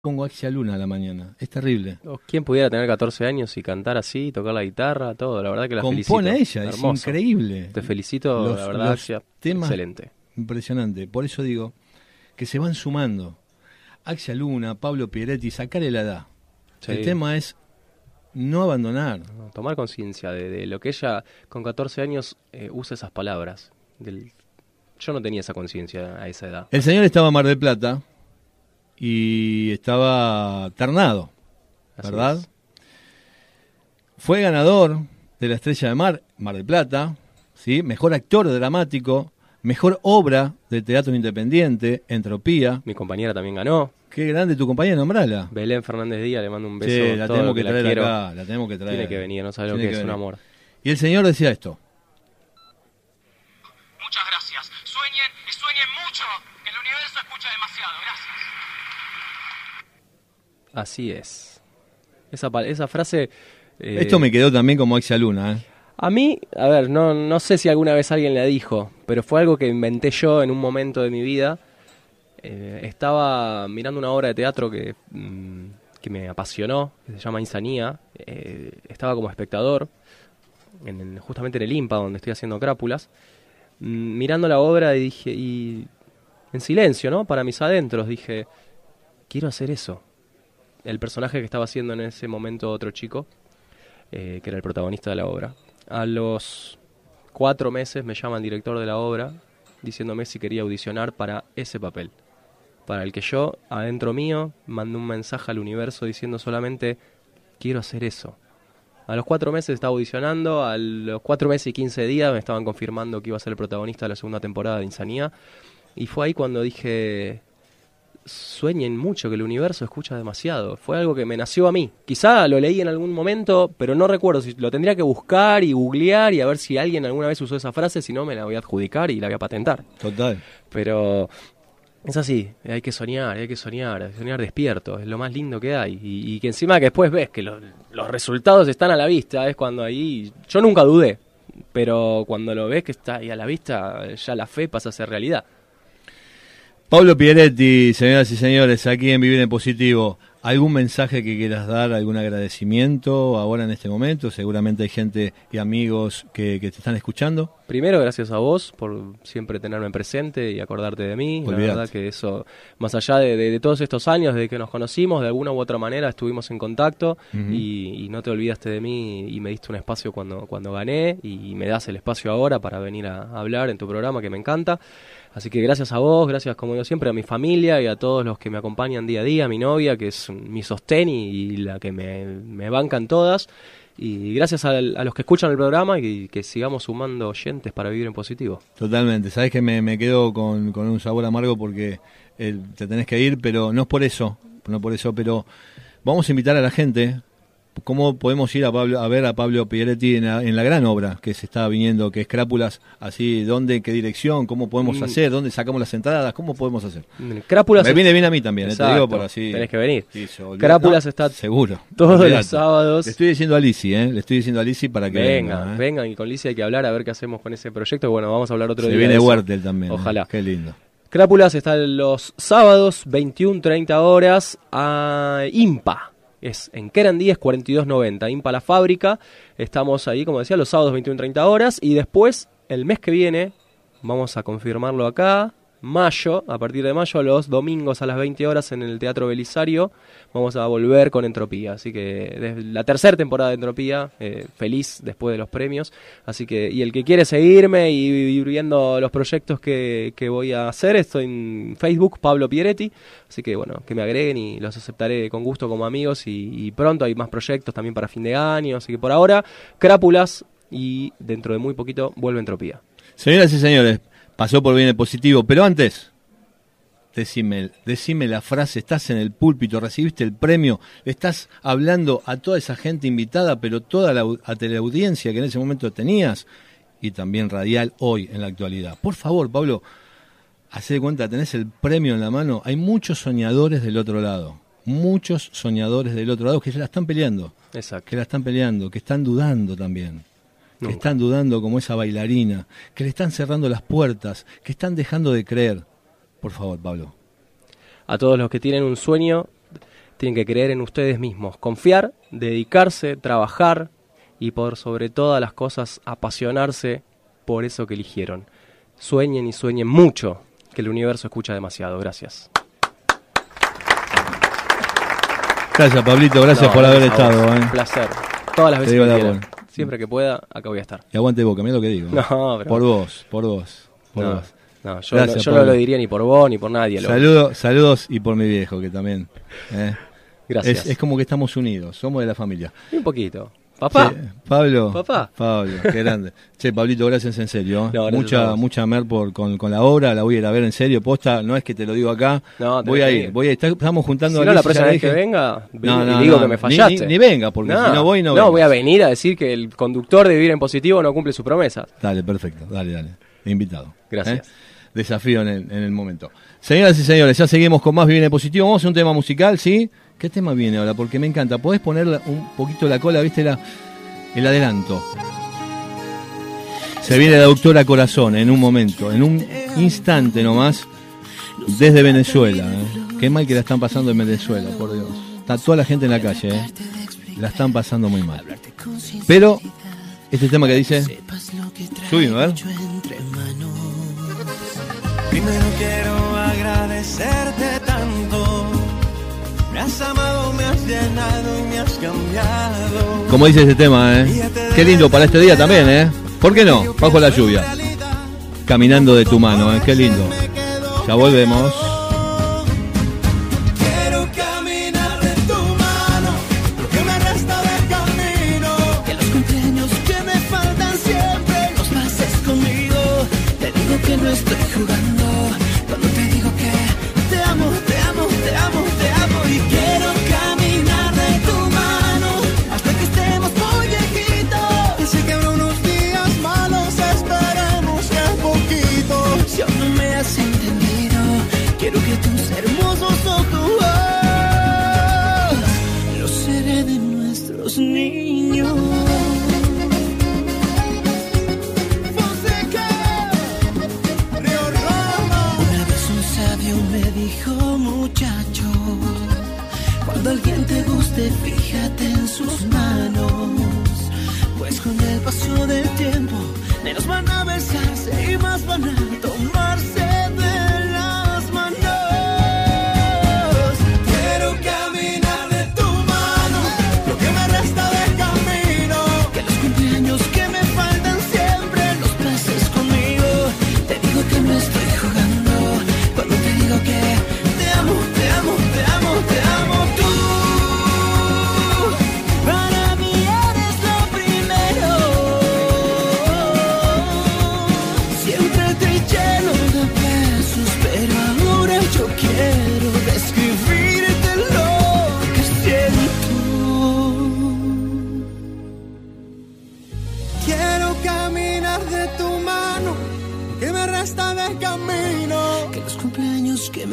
Pongo Axia Luna a la mañana. Es terrible. ¿Quién pudiera tener 14 años y cantar así, tocar la guitarra, todo? La verdad que la Compone felicito. ella, es increíble. Te felicito, Los- la verdad, Axia, temas- excelente. Impresionante. Por eso digo que se van sumando. Axia Luna, Pablo Pieretti, sacarle la edad. Sí. El tema es no abandonar. No, Tomar conciencia de, de lo que ella con 14 años eh, usa esas palabras. Del... Yo no tenía esa conciencia a esa edad. El señor estaba en Mar del Plata y estaba ternado, ¿verdad? Fue ganador de la Estrella de Mar, Mar del Plata, ¿sí? mejor actor dramático, mejor obra de teatro independiente, Entropía. Mi compañera también ganó. Qué grande tu compañera, nombrala. Belén Fernández Díaz, le mando un beso. Sí, la todo tenemos que la traer acá, la tenemos que traer. Tiene que venir, no sabe lo que, es un amor. Y el señor decía esto. Muchas gracias. Sueñen y sueñen mucho. El universo escucha demasiado. Gracias. Así es. Esa, esa frase... eh, Esto me quedó también como Axia Luna. ¿eh? A mí, a ver, no, no sé si alguna vez alguien la dijo, pero fue algo que inventé yo en un momento de mi vida. Eh, estaba mirando una obra de teatro que, mm, que me apasionó, que se llama Insanía. Eh, estaba como espectador. en justamente en el IMPA, donde estoy haciendo crápulas, mm, mirando la obra y dije, y en silencio, ¿no? Para mis adentros, dije, quiero hacer eso. El personaje que estaba haciendo en ese momento otro chico, eh, que era el protagonista de la obra. A los cuatro meses me llama el director de la obra diciéndome si quería audicionar para ese papel. Para el que yo, adentro mío, mandé un mensaje al universo diciendo solamente, quiero hacer eso. A los cuatro meses estaba audicionando, a los cuatro meses y quince días me estaban confirmando que iba a ser el protagonista de la segunda temporada de Insanía. Y fue ahí cuando dije, sueñen mucho, que el universo escucha demasiado. Fue algo que me nació a mí. Quizá lo leí en algún momento, pero no recuerdo. Si lo tendría que buscar y googlear y a ver si alguien alguna vez usó esa frase, si no me la voy a adjudicar y la voy a patentar. Total. Pero es así, hay que soñar, hay que soñar, hay que soñar despierto, es lo más lindo que hay. Y, y que encima que después ves que lo- los resultados están a la vista, es cuando ahí... Yo nunca dudé, pero cuando lo ves que está ahí a la vista, ya la fe pasa a ser realidad. Pablo Pieretti, señoras y señores, aquí en Vivir en Positivo. ¿Algún mensaje que quieras dar, algún agradecimiento ahora en este momento? Seguramente hay gente y amigos que, que te están escuchando. Primero, gracias a vos por siempre tenerme presente y acordarte de mí. La Olvidate. verdad que eso, más allá de, de- de todos estos años, de que nos conocimos, de alguna u otra manera estuvimos en contacto y no te olvidaste de mí y me diste un espacio cuando, cuando gané y me das el espacio ahora para venir a hablar en tu programa que me encanta. Así que gracias a vos, gracias como digo siempre a mi familia y a todos los que me acompañan día a día, a mi novia que es mi sostén y, la que me, me bancan todas. Y gracias a, los que escuchan el programa y que sigamos sumando oyentes para vivir en positivo. Totalmente. Sabes que me, me quedo con, con un sabor amargo porque eh, te tenés que ir, pero no es por eso, no por eso, pero vamos a invitar a la gente. ¿Cómo podemos ir a, Pablo, a ver a Pablo Pieretti en la, en la gran obra que se está viniendo, que es Crápulas? Así, ¿dónde, qué dirección? ¿Cómo podemos Mm. hacer? ¿Dónde sacamos las entradas? ¿Cómo podemos hacer? Mm, Crápulas Me viene bien a mí también, eh, te digo Exacto, por así. tenés que venir. Crápulas No, está seguro. todos los sábados. Le estoy diciendo a Lisi, ¿eh? Le estoy diciendo a Lisi para que Vengan, venga. ¿eh? vengan y con Licia hay que hablar a ver qué hacemos con ese proyecto. Bueno, vamos a hablar otro Se día. viene. Huertel también. ¿eh? Ojalá. Qué lindo. Crápulas está los sábados, 21-30 horas, a IMPA. Es en Querandíes 4290, IMPA la fábrica. Estamos ahí, como decía, los sábados 21-30 horas. Y después, el mes que viene, vamos a confirmarlo acá. Mayo, a partir de mayo, los domingos a las 20 horas en el Teatro Belisario, vamos a volver con Entropía. Así que desde la tercera temporada de Entropía, eh, feliz después de los premios. Así que, y el que quiere seguirme y ir viendo los proyectos que, que voy a hacer, estoy en Facebook, Pablo Pieretti. Así que bueno, que me agreguen y los aceptaré con gusto como amigos. Y, y pronto hay más proyectos también para fin de año. Así que por ahora, Crápulas y dentro de muy poquito vuelve Entropía. Señoras y señores, pasó por bien el positivo, pero antes, decime, decime la frase, estás en el púlpito, recibiste el premio, estás hablando a toda esa gente invitada, pero toda la a teleaudiencia que en ese momento tenías, y también radial hoy en la actualidad. Por favor, Pablo, hacé de cuenta, tenés el premio en la mano, hay muchos soñadores del otro lado, muchos soñadores del otro lado que se la están peleando, Exacto. que la están peleando, que están dudando también que están dudando como esa bailarina, que le están cerrando las puertas, que están dejando de creer. Por favor, Pablo. A todos los que tienen un sueño, tienen que creer en ustedes mismos, confiar, dedicarse, trabajar y por sobre todas las cosas apasionarse por eso que eligieron. Sueñen y sueñen mucho, que el universo escucha demasiado. Gracias. Gracias, Pablito, gracias No, por haber estado. ¿eh? Un placer. Todas las veces que quieran. Siempre que pueda, acá voy a estar. Y aguante boca, mira lo que digo. No, pero- Por vos, por vos, por No, vos. no, yo, Gracias, no, yo no lo diría ni por vos ni por nadie. Saludos, saludos y por mi viejo, que también. ¿eh? Gracias. Es, es como que estamos unidos, somos de la familia. Y un poquito. Papá. Pablo. Papá. Pablo, qué grande. Che, Pablito, gracias en serio. ¿eh? No, gracias mucha, mucha mer por, con, con la obra, la voy a ir a ver en serio. Posta, no es que te lo digo acá. No, voy a ir, voy a ir. Está- Estamos juntando Si a no, la próxima vez que venga, No, no, digo no, que me fallaste. Ni, ni venga, porque si no voy, no vengas. voy a venir a decir que el conductor de Vivir en Positivo no cumple su promesa. Dale, perfecto, dale, dale. Invitado. Gracias. ¿eh? Desafío en el, en el momento. Señoras y señores, ya seguimos con más Viene Positivo. Vamos a un tema musical, ¿sí? ¿Qué tema viene ahora? Porque me encanta. ¿Podés poner un poquito la cola, viste, el adelanto? Se viene la doctora Corazón en un momento, en un instante nomás, desde Venezuela. ¿eh? Qué mal que la están pasando en Venezuela, por Dios. Está toda la gente en la calle, ¿eh? La están pasando muy mal. Pero Este tema que dice. A ver. Primero quiero agradecerte has amado, me has llenado y me has cambiado. Como dice este tema, ¿eh? Qué lindo para este día también, ¿eh? ¿Por qué no? Bajo la lluvia. Caminando de tu mano, ¿eh? Qué lindo. Ya volvemos. Niños. Una vez un sabio me dijo, muchacho, cuando alguien te guste, fíjate en sus manos. Pues con el paso del tiempo, menos van a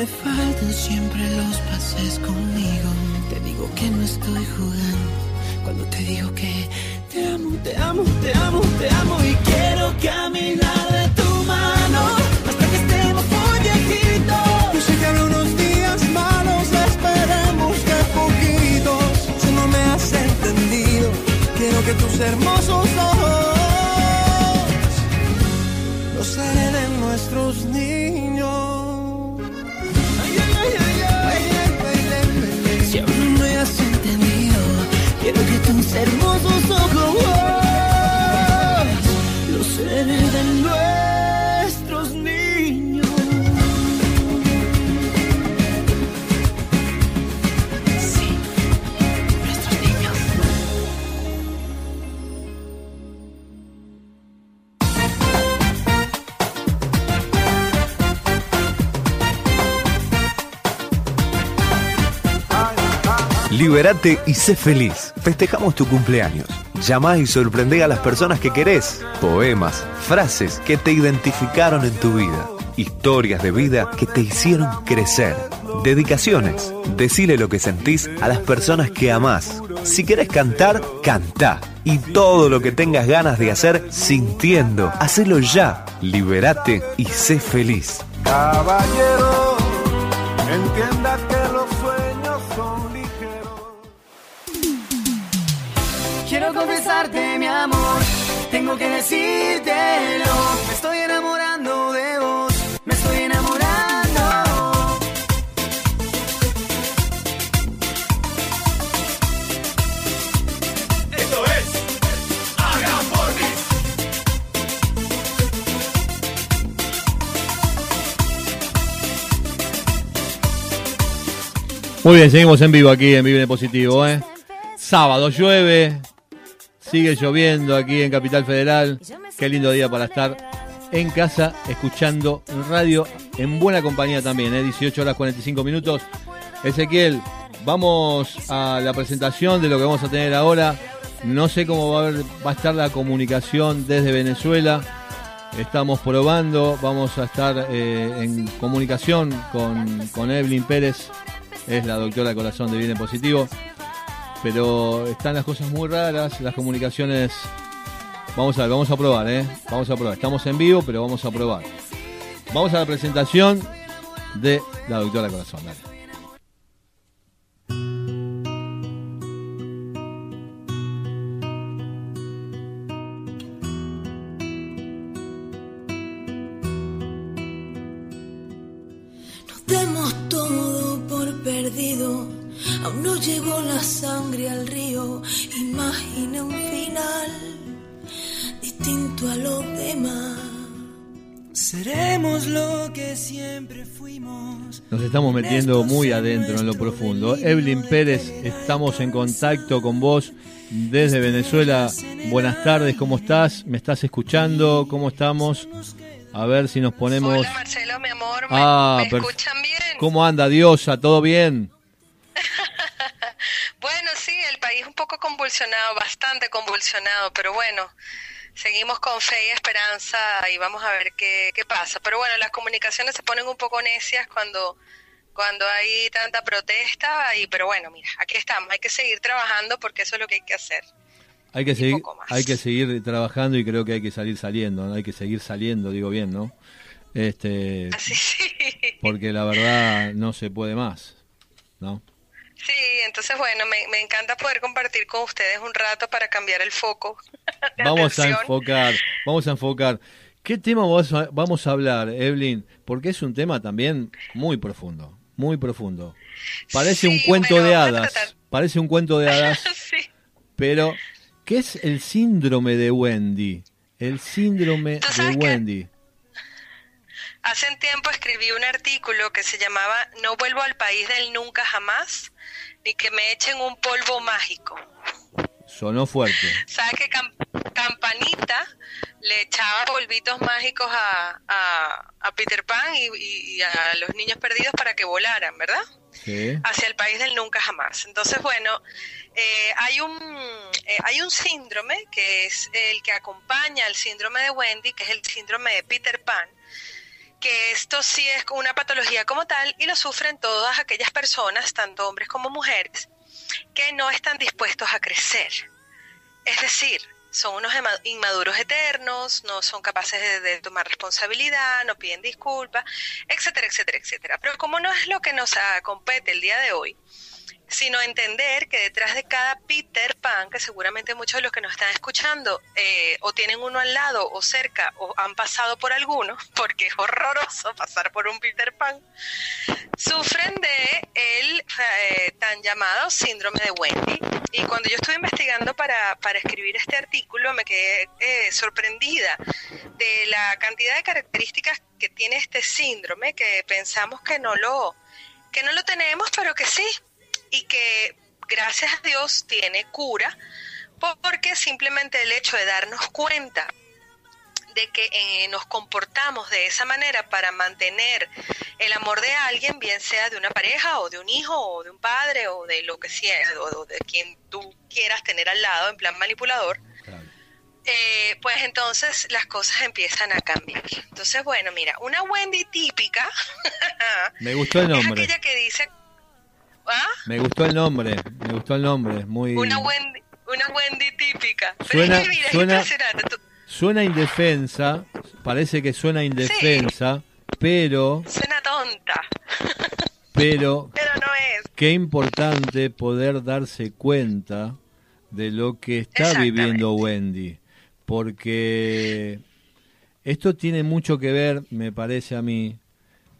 me faltan siempre los pases conmigo. Te digo que no estoy jugando cuando te digo que te amo, te amo, te amo, te amo y quiero Liberate y sé feliz. Festejamos tu cumpleaños. Llama y sorprende a las personas que querés. Poemas, frases que te identificaron en tu vida. Historias de vida que te hicieron crecer. Dedicaciones. Decile lo que sentís a las personas que amás. Si querés cantar, cantá. Y todo lo que tengas ganas de hacer sintiendo, hacelo ya. Liberate y sé feliz. Caballero, entienda Quiero confesarte mi amor, tengo que decírtelo. Me estoy enamorando de vos, me estoy enamorando. Esto es Hagan por mí. Muy bien, seguimos en vivo aquí en Vive en Positivo, ¿eh? Sábado llueve, sigue lloviendo aquí en Capital Federal. Qué lindo día para estar en casa escuchando radio en buena compañía también, ¿eh? 18 horas 45 minutos. Ezequiel, vamos a la presentación de lo que vamos a tener ahora. No sé cómo va a, estar la comunicación desde Venezuela. Estamos probando, vamos a estar eh, en comunicación con, con Evelyn Pérez, es la doctora corazón de Bien Positivo. Pero están las cosas muy raras, las comunicaciones. Vamos a ver, vamos a probar, ¿eh? Vamos a probar. Estamos en vivo, pero vamos a probar. Vamos a la presentación de la doctora corazón. Muy adentro en lo profundo. Evelyn Pérez, estamos en contacto con vos desde Venezuela. Buenas tardes, ¿cómo estás? ¿Me estás escuchando? ¿Cómo estamos? A ver si nos ponemos... Hola Marcelo, mi amor, ¿me, Ah, me escuchan bien? ¿Cómo anda, Diosa? ¿Todo bien? Bueno, sí, el país un poco convulsionado, bastante convulsionado, pero bueno, seguimos con fe y esperanza y vamos a ver qué, qué pasa. Pero bueno, las comunicaciones se ponen un poco necias cuando, cuando hay tanta protesta, y, pero bueno, mira, aquí estamos, hay que seguir trabajando porque eso es lo que hay que hacer. Hay que seguir, hay que seguir trabajando y creo que hay que salir saliendo, ¿no? hay que seguir saliendo, digo bien, ¿no? Este, porque la verdad no se puede más, ¿no? Sí, entonces bueno, me, me encanta poder compartir con ustedes un rato para cambiar el foco. Vamos a enfocar, vamos a enfocar. ¿Qué tema vamos a, vamos a hablar, Evelyn? Porque es un tema también muy profundo, muy profundo. Parece un cuento de hadas, parece un cuento de hadas, pero ¿qué es el síndrome de Wendy? El síndrome de Wendy. Hace un tiempo escribí un artículo que se llamaba No vuelvo al país del nunca jamás, ni que me echen un polvo mágico. Sonó fuerte. ¿Sabes que Cam- Campanita le echaba polvitos mágicos a, a- a Peter Pan y, y- y a los niños perdidos para que volaran, ¿verdad? Sí. hacia el país del nunca jamás. Entonces, bueno, eh, hay un eh, hay un síndrome que es el que acompaña al síndrome de Wendy, que es el síndrome de Peter Pan, que esto sí es una patología como tal y lo sufren todas aquellas personas, tanto hombres como mujeres, que no están dispuestos a crecer. Es decir, son unos inmaduros eternos, no son capaces de, tomar responsabilidad, no piden disculpas, etcétera, etcétera, etcétera. Pero como no es lo que nos compete el día de hoy, sino entender que detrás de cada Peter Pan, que seguramente muchos de los que nos están escuchando eh, o tienen uno al lado o cerca o han pasado por alguno, porque es horroroso pasar por un Peter Pan, sufren de el eh, tan llamado síndrome de Wendy. Y cuando yo estuve investigando para, para escribir este artículo, me quedé eh, sorprendida de la cantidad de características que tiene este síndrome, que pensamos que no lo, que no lo tenemos, pero que sí, y que gracias a Dios tiene cura, porque simplemente el hecho de darnos cuenta de que eh, nos comportamos de esa manera para mantener el amor de alguien, bien sea de una pareja o de un hijo o de un padre o de lo que sea, o, de quien tú quieras tener al lado en plan manipulador, eh, pues entonces las cosas empiezan a cambiar. Entonces, bueno, mira, una Wendy típica Me gustó el es aquella que dice, ¿ah? Me gustó el nombre, me gustó el nombre, muy Una Wendy, una Wendy típica. Suena- mira, suena- suena indefensa, parece que suena indefensa, pero suena tonta, pero pero no es. qué importante poder darse cuenta de lo que está viviendo Wendy, porque esto tiene mucho que ver, me parece a mí,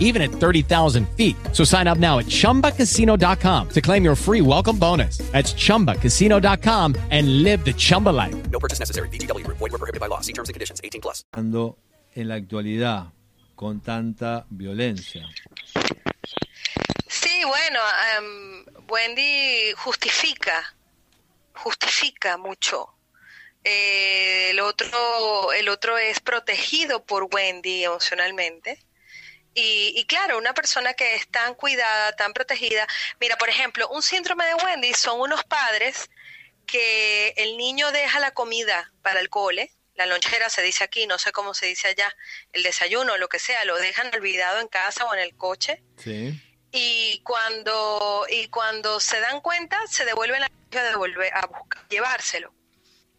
even at 30,000 feet. So sign up now at chumbacasino.com to claim your free welcome bonus. That's chumbacasino.com and live the Chumba life. No purchase necessary. VGW Group. Void were prohibited by law. See terms and conditions. 18 plus. pasando en la actualidad con tanta violencia. Sí, bueno, em, Wendy justifica, justifica mucho. Eh, el otro, el otro es protegido por Wendy emocionalmente. Y, y claro, una persona que es tan cuidada, tan protegida. Mira, por ejemplo, un síndrome de Wendy son unos padres que el niño deja la comida para el cole, la lonchera se dice aquí, no sé cómo se dice allá, el desayuno, lo que sea, lo dejan olvidado en casa o en el coche Sí. y cuando y cuando se dan cuenta se devuelven a devolver a buscar, llevárselo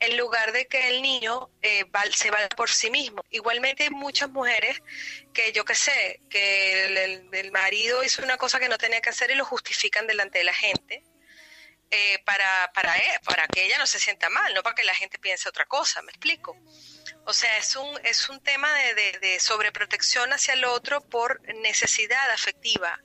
en lugar de que el niño eh, val- se valga por sí mismo. Igualmente hay muchas mujeres que yo que sé, que el marido hizo una cosa que no tenía que hacer y lo justifican delante de la gente. eh, para, para, e- para que ella no se sienta mal, no para que la gente piense otra cosa, ¿me explico? O sea, es un, es un tema de, de, de sobreprotección hacia el otro por necesidad afectiva,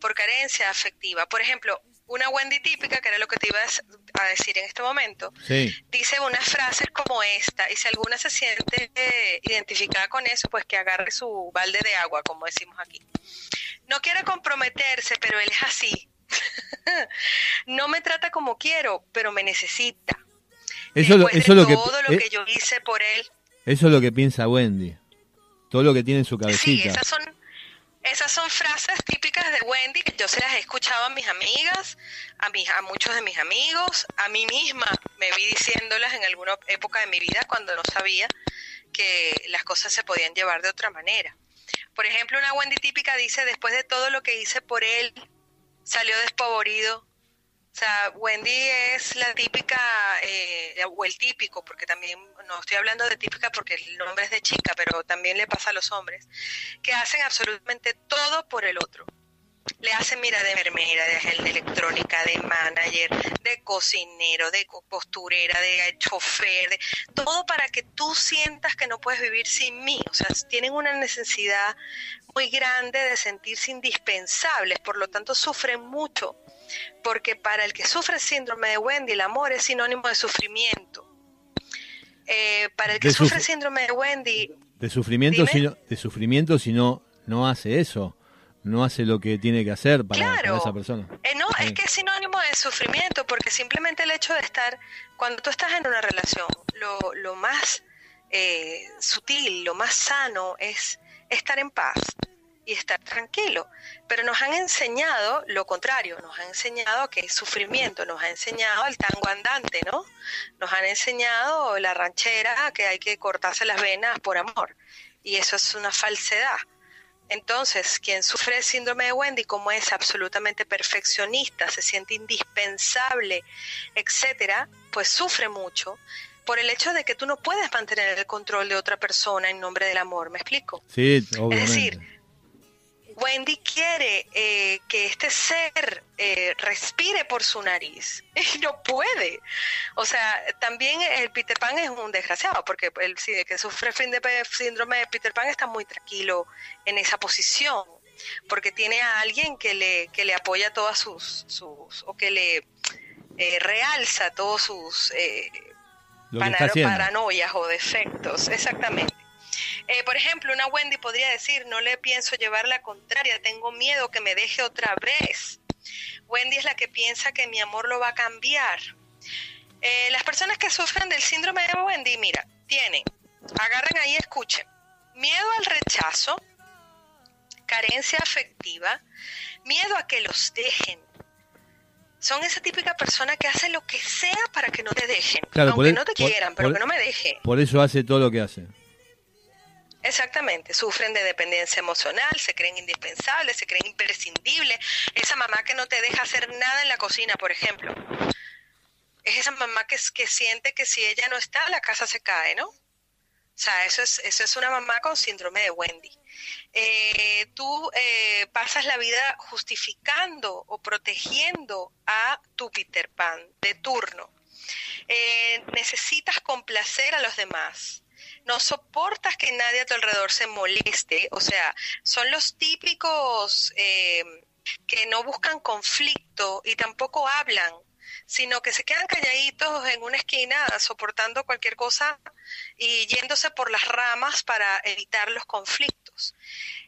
por carencia afectiva. Por ejemplo, una Wendy típica, que era lo que te iba a decir en este momento, Sí. dice unas frases como esta, y si alguna se siente eh, identificada con eso, pues que agarre su balde de agua, como decimos aquí. No quiere comprometerse, pero él es así. no me trata como quiero, pero me necesita. Eso, lo- eso, de que, todo lo eh, que yo hice por él, eso es lo que piensa Wendy. Todo lo que tiene en su Sí, cabecita. esas son, esas son frases típicas de Wendy que yo se las he escuchado a mis amigas, a, mis, a muchos de mis amigos, a mí misma me vi diciéndolas en alguna época de mi vida cuando no sabía que las cosas se podían llevar de otra manera. Por ejemplo, una Wendy típica dice, después de todo lo que hice por él, salió despavorido. O sea, Wendy es la típica, eh, o el típico, porque también, no estoy hablando de típica porque el nombre es de chica, pero también le pasa a los hombres, que hacen absolutamente todo por el otro. Le hacen, mira, de enfermera, de de electrónica, de manager, de cocinero, de co- costurera, de chofer, de todo para que tú sientas que no puedes vivir sin mí. O sea, tienen una necesidad muy grande de sentirse indispensables, por lo tanto sufren mucho, porque para el que sufre síndrome de Wendy, el amor es sinónimo de sufrimiento. Eh, para el que sufre suf- síndrome de Wendy, De sufrimiento, Dime. si no, de sufrimiento si no, no hace eso. No hace lo que tiene que hacer para, para Claro. esa persona. Eh, no, es que es sinónimo de sufrimiento, porque simplemente el hecho de estar, cuando tú estás en una relación, lo, lo más eh, sutil, lo más sano es estar en paz y estar tranquilo. Pero nos han enseñado lo contrario, nos han enseñado que es sufrimiento, nos han enseñado el tango andante, ¿no? Nos han enseñado la ranchera, que hay que cortarse las venas por amor. Y eso es una falsedad. Entonces, quien sufre el síndrome de Wendy, como es absolutamente perfeccionista, se siente indispensable, etcétera, pues sufre mucho por el hecho de que tú no puedes mantener el control de otra persona en nombre del amor, ¿me explico? Sí, obviamente. decir, Wendy quiere eh, que este ser eh, respire por su nariz y no puede. O sea, también el Peter Pan es un desgraciado porque el que sufre fin de pe- síndrome de Peter Pan está muy tranquilo en esa posición porque tiene a alguien que le, que le apoya todas sus, sus o que le eh, realza todos sus eh, paranoias o defectos, exactamente. Eh, por ejemplo, una Wendy podría decir, no le pienso llevar la contraria, tengo miedo que me deje otra vez. Wendy es la que piensa que mi amor lo va a cambiar. Eh, las personas que sufren del síndrome de Wendy, mira, tienen, agarren ahí, escuchen, miedo al rechazo, carencia afectiva, miedo a que los dejen. Son esa típica persona que hace lo que sea para que no te dejen, Claro, aunque el- no te por- quieran, pero por- que no me deje. Por eso hace todo lo que hace. Exactamente, sufren de dependencia emocional, se creen indispensables, se creen imprescindibles. Esa mamá que no te deja hacer nada en la cocina, por ejemplo. Es esa mamá que, que siente que si ella no está, la casa se cae, ¿no? O sea, eso es, eso es una mamá con síndrome de Wendy. Eh, tú eh, pasas la vida justificando o protegiendo a tu Peter Pan de turno. Eh, necesitas complacer a los demás. No soportas que nadie a tu alrededor se moleste. O sea, son los típicos eh, que no buscan conflicto y tampoco hablan, sino que se quedan calladitos en una esquina soportando cualquier cosa y yéndose por las ramas para evitar los conflictos.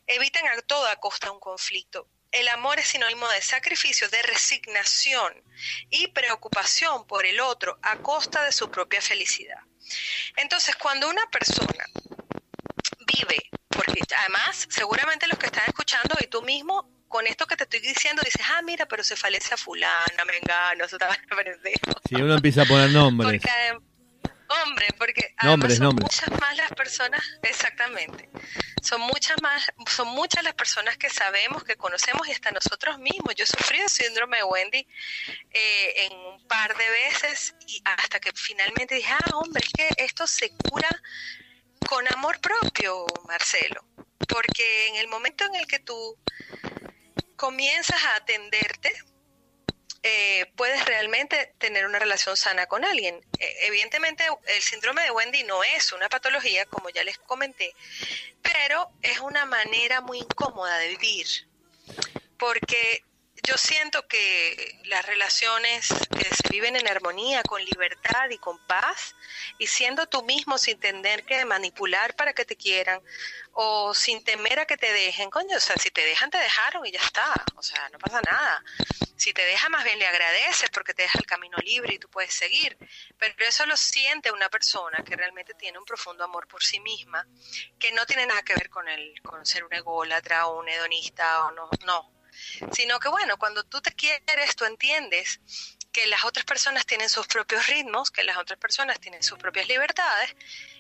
Evitan a toda costa un conflicto. El amor es sinónimo de sacrificio, de resignación y preocupación por el otro a costa de su propia felicidad. Entonces, cuando una persona vive, porque además seguramente los que están escuchando y tú mismo con esto que te estoy diciendo dices, ah, mira, pero se falece a fulana, mengano, eso te va a parecer. Si uno empieza a poner nombres. Porque, hombre, nombre, porque Nombres, son nombres. muchas más las personas, exactamente, son muchas más, son muchas las personas que sabemos, que conocemos y hasta nosotros mismos. Yo he sufrido síndrome de Wendy eh, en un par de veces y hasta que finalmente dije, ah, hombre, es que esto se cura con amor propio, Marcelo, porque en el momento en el que tú comienzas a atenderte, eh, puedes realmente tener una relación sana con alguien. Eh, evidentemente, el síndrome de Wendy no es una patología, como ya les comenté, pero es una manera muy incómoda de vivir, porque yo siento que las relaciones que se viven en armonía, con libertad y con paz, y siendo tú mismo sin tener que manipular para que te quieran, o sin temer a que te dejen, coño, o sea, si te dejan, te dejaron y ya está, o sea, no pasa nada. Si te deja, más bien le agradeces porque te deja el camino libre y tú puedes seguir. Pero eso lo siente una persona que realmente tiene un profundo amor por sí misma, que no tiene nada que ver con el, con ser un ególatra o un hedonista o no, no. Sino que bueno, cuando tú te quieres, tú entiendes que las otras personas tienen sus propios ritmos, que las otras personas tienen sus propias libertades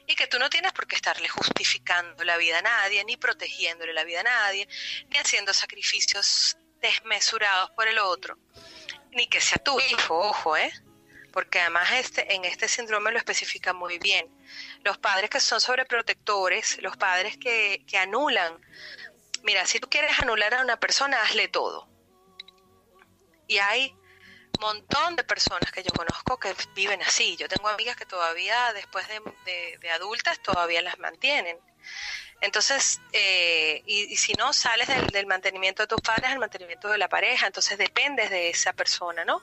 y que tú no tienes por qué estarle justificando la vida a nadie, ni protegiéndole la vida a nadie, ni haciendo sacrificios desmesurados por el otro, ni que sea tu hijo, ojo, ¿eh? Porque además este, en este síndrome lo especifica muy bien. Los padres que son sobreprotectores, los padres que, que anulan. Mira, si tú quieres anular a una persona, hazle todo. Y hay montón de personas que yo conozco que viven así. Yo tengo amigas que todavía, después de, de- adultas, todavía las mantienen. Entonces, eh, y, y si no, sales del, del mantenimiento de tus padres al mantenimiento de la pareja, entonces dependes de esa persona, ¿no?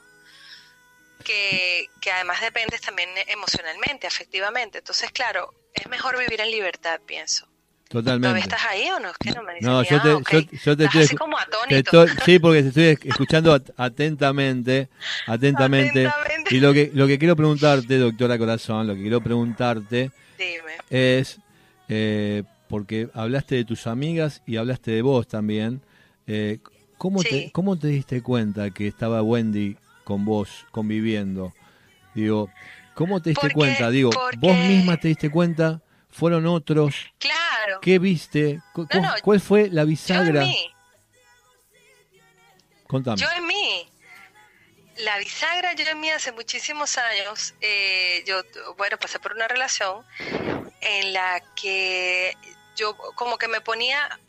Que, que además dependes también emocionalmente, afectivamente. Entonces, claro, es mejor vivir en libertad, pienso. ¿Todavía Totalmente. estás ahí o no? Que no me No, yo ah, te, ok. yo, yo te estoy, así como te atónito. estoy- sí, porque te estoy escuchando at- atentamente, atentamente, Atentamente. Y lo que lo que quiero preguntarte, doctora Corazón, lo que quiero preguntarte Dime. es eh, porque hablaste de tus amigas y hablaste de vos también. eh, ¿cómo, te. ¿Cómo te diste cuenta que estaba Wendy con vos conviviendo? Digo, ¿cómo te diste Porque- cuenta? Digo, vos misma te diste cuenta, fueron otros. Claro. ¿Qué viste? ¿Cu- cu- no, ¿Cuál fue la Yo en bisagra? mí, Contame. yo en mí. La bisagra yo en mí hace muchísimos años, eh, yo, bueno, pasé por una relación en la que yo como que me ponía,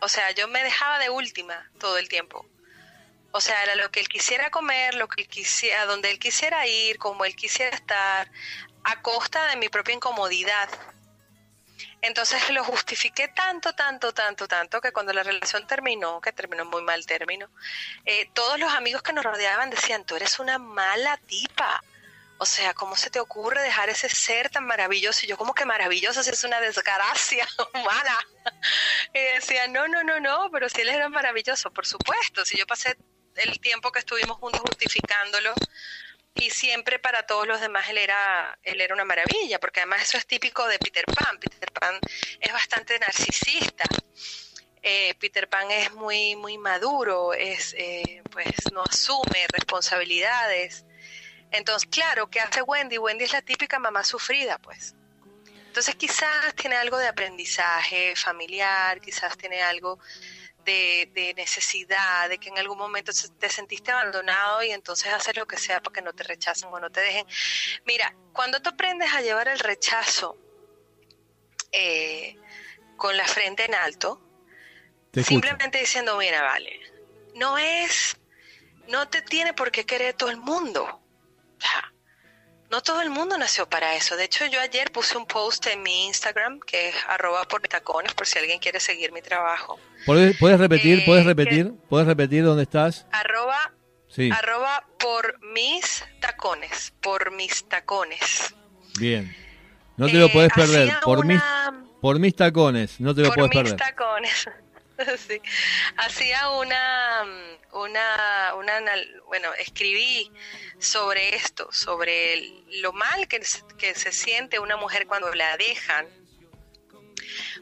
o sea, yo me dejaba de última todo el tiempo. O sea, era lo que él quisiera comer, lo que él quisiera, donde él quisiera ir, como él quisiera estar, a costa de mi propia incomodidad. Entonces lo justifiqué tanto, tanto, tanto, tanto, que cuando la relación terminó, que terminó muy mal término, eh, todos los amigos que nos rodeaban decían, tú eres una mala tipa. O sea, ¿cómo se te ocurre dejar ese ser tan maravilloso? Y yo como que maravilloso, si es una desgracia humana. Y decía, no, no, no, no, pero si él era maravilloso, por supuesto. Si yo pasé el tiempo que estuvimos juntos justificándolo, y siempre para todos los demás él era él era una maravilla porque además eso es típico de Peter Pan. Peter Pan es bastante narcisista. Eh, Peter Pan es muy muy maduro es eh, pues no asume responsabilidades. Entonces claro qué hace Wendy Wendy es la típica mamá sufrida pues. Entonces quizás tiene algo de aprendizaje familiar quizás tiene algo de, de necesidad, de que en algún momento te sentiste abandonado y entonces haces lo que sea para que no te rechacen o no te dejen. Mira, cuando tú aprendes a llevar el rechazo eh, con la frente en alto, Te escucho. simplemente diciendo, mira, vale, no es, no te tiene por qué querer todo el mundo. No todo el mundo nació para eso. De hecho, yo ayer puse un post en mi Instagram, que es arroba por tacones, por si alguien quiere seguir mi trabajo. ¿Podés, podés repetir? Eh, ¿Podés que- repetir? ¿Podés repetir dónde estás? Arroba, Sí. arroba por mis tacones, por mis tacones. Bien. No te lo Eh, podés perder. Por mis, por mis tacones, no te lo por podés mis perder. tacones. Hacía una, una, una, bueno, escribí sobre esto, sobre lo mal que, que se siente una mujer cuando la dejan.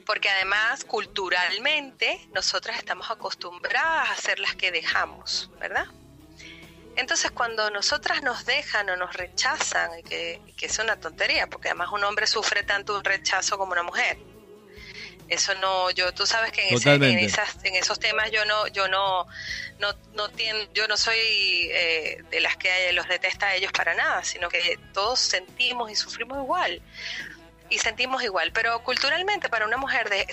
Porque además, culturalmente, nosotras estamos acostumbradas a ser las que dejamos, ¿verdad? Entonces cuando nosotras nos dejan o nos rechazan, que, que es una tontería, porque además un hombre sufre tanto un rechazo como una mujer. Eso no, yo, tú sabes que en, ese- en, esas, en esos temas yo no, yo no, no, no tien- yo no soy eh, de las que los detesta a ellos para nada, sino que todos sentimos y sufrimos igual y sentimos igual. Pero culturalmente para una mujer de,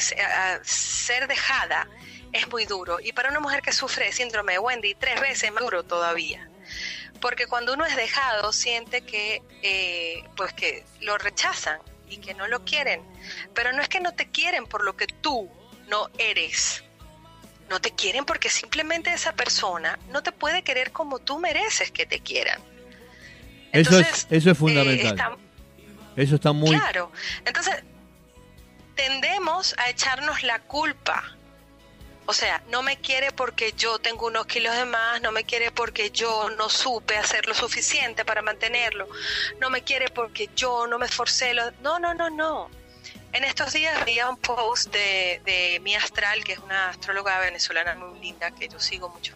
ser dejada es muy duro y para una mujer que sufre de síndrome de Wendy tres veces más duro todavía. Porque cuando uno es dejado siente que eh, pues que lo rechazan y que no lo quieren. Pero no es que no te quieren por lo que tú no eres. No te quieren porque simplemente esa persona no te puede querer como tú mereces que te quieran. Eso es, eso es Eh, fundamental. está- Eso está muy... Claro. Entonces, tendemos a echarnos la culpa. O sea, no me quiere porque yo tengo unos kilos de más, no me quiere porque yo no supe hacer lo suficiente para mantenerlo, no me quiere porque yo no me esforcé. Lo... No, no, no, no. En estos días veía un post de, de Mi Astral, que es una astróloga venezolana muy linda que yo sigo mucho,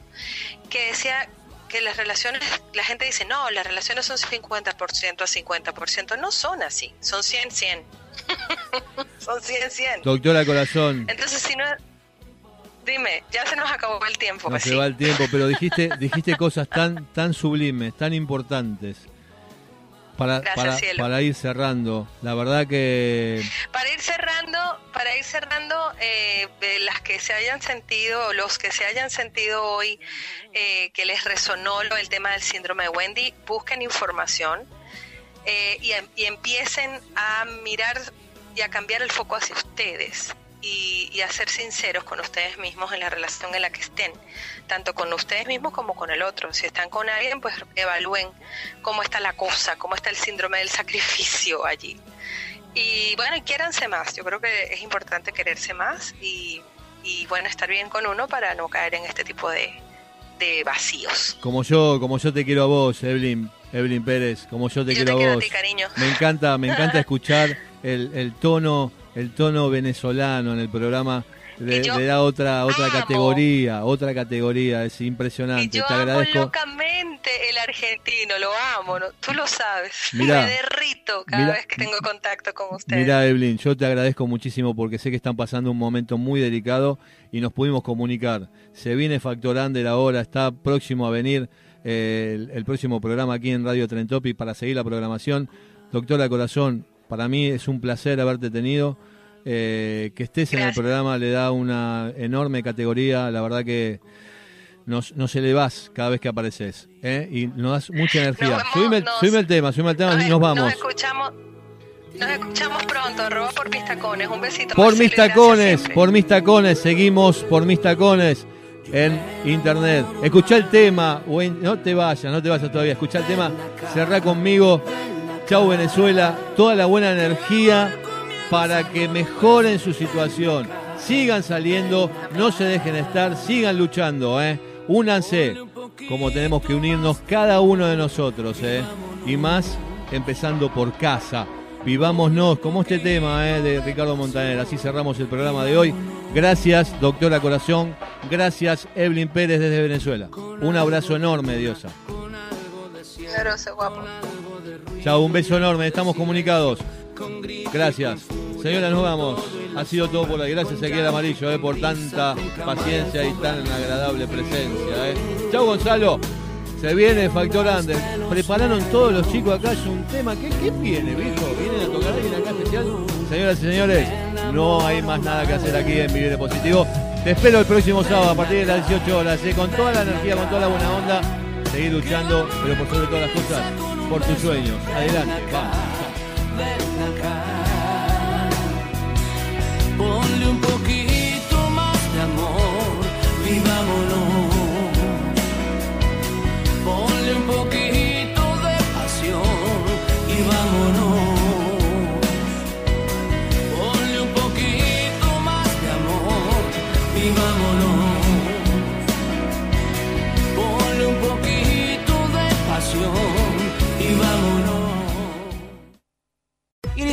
que decía que las relaciones, la gente dice, no, las relaciones son 50% a 50%. No son así, son 100-100. son 100-100. Doctora Corazón, Entonces, si no... Dime, ya se nos acabó el tiempo. pues se sí. va el tiempo, pero dijiste, dijiste cosas tan, tan sublimes, tan importantes. Para, Gracias, para, cielo. para ir cerrando, la verdad que Para ir cerrando, para ir cerrando, eh, de las que se hayan sentido, los que se hayan sentido hoy eh, que les resonó lo, el tema del síndrome de Wendy, busquen información eh, y, em- y empiecen a mirar y a cambiar el foco hacia ustedes y, y a ser sinceros con ustedes mismos en la relación en la que estén, tanto con ustedes mismos como con el otro. Si están con alguien, pues evalúen cómo está la cosa, cómo está el síndrome del sacrificio allí. Y bueno, y quiéranse más. Yo creo que es importante quererse más y, y bueno, estar bien con uno para no caer en este tipo de, de vacíos. como yo, como yo te quiero a vos, Evelyn, Evelyn Pérez, como yo te Yo quiero te a vos. ti. Me encanta, me encanta escuchar el, el tono, el tono venezolano en el programa. Le, Y yo le da otra, otra amo. categoría, otra categoría, es impresionante. Yo te amo agradezco. locamente el argentino, lo amo, ¿no? tú lo sabes. Mirá, Me derrito cada mirá, vez que tengo contacto con ustedes. Mira, Evelyn, yo te agradezco muchísimo porque sé que están pasando un momento muy delicado y nos pudimos comunicar. Se viene Factor Under ahora, está próximo a venir eh, el, el próximo programa aquí en Radio Trentopi para seguir la programación. Doctora Corazón, para mí es un placer haberte tenido. Eh, que estés en el programa le da una enorme categoría. La verdad que nos, nos elevás cada vez que apareces ¿eh? y nos das mucha energía. subime, el- subime el tema, subime el tema y nos vamos. Nos escuchamos, nos escuchamos pronto, por mis tacones. Un besito. Por Marcelo, mis tacones, por mis tacones, seguimos por mis tacones en internet. Escucha el tema, no te vayas, no te vayas todavía, escucha el tema, cerrá conmigo. Chau Venezuela, toda la buena energía para que mejoren su situación. Sigan saliendo, no se dejen estar, sigan luchando, ¿eh? Únanse, como tenemos que unirnos cada uno de nosotros, ¿eh? Y más empezando por casa. Vivámonos, como este tema ¿eh? de Ricardo Montaner. Así cerramos el programa de hoy. Gracias, doctora Corazón. Gracias, Evelyn Pérez desde Venezuela. Un abrazo enorme, Diosa. Grosso, guapo. Chao, un beso enorme. Estamos comunicados. Gracias. Señora, nos vamos. Ha sido todo por hoy. Gracias, Ezequiel Amarillo, eh, por tanta paciencia y tan agradable presencia. Eh. Chao, Gonzalo. Se viene Factor Under. Prepararon todos los chicos acá. Es un tema. ¿Qué, qué viene, viejo? ¿Vienen a tocar alguien acá especial? Señoras y señores, no hay más nada que hacer aquí en Vivir Positivo. Te espero el próximo sábado a partir de las 18 horas. eh, con toda la energía, con toda la buena onda. Seguir luchando, pero por sobre todas las cosas, por tus sueños. Adelante, vamos. Ponle un poquito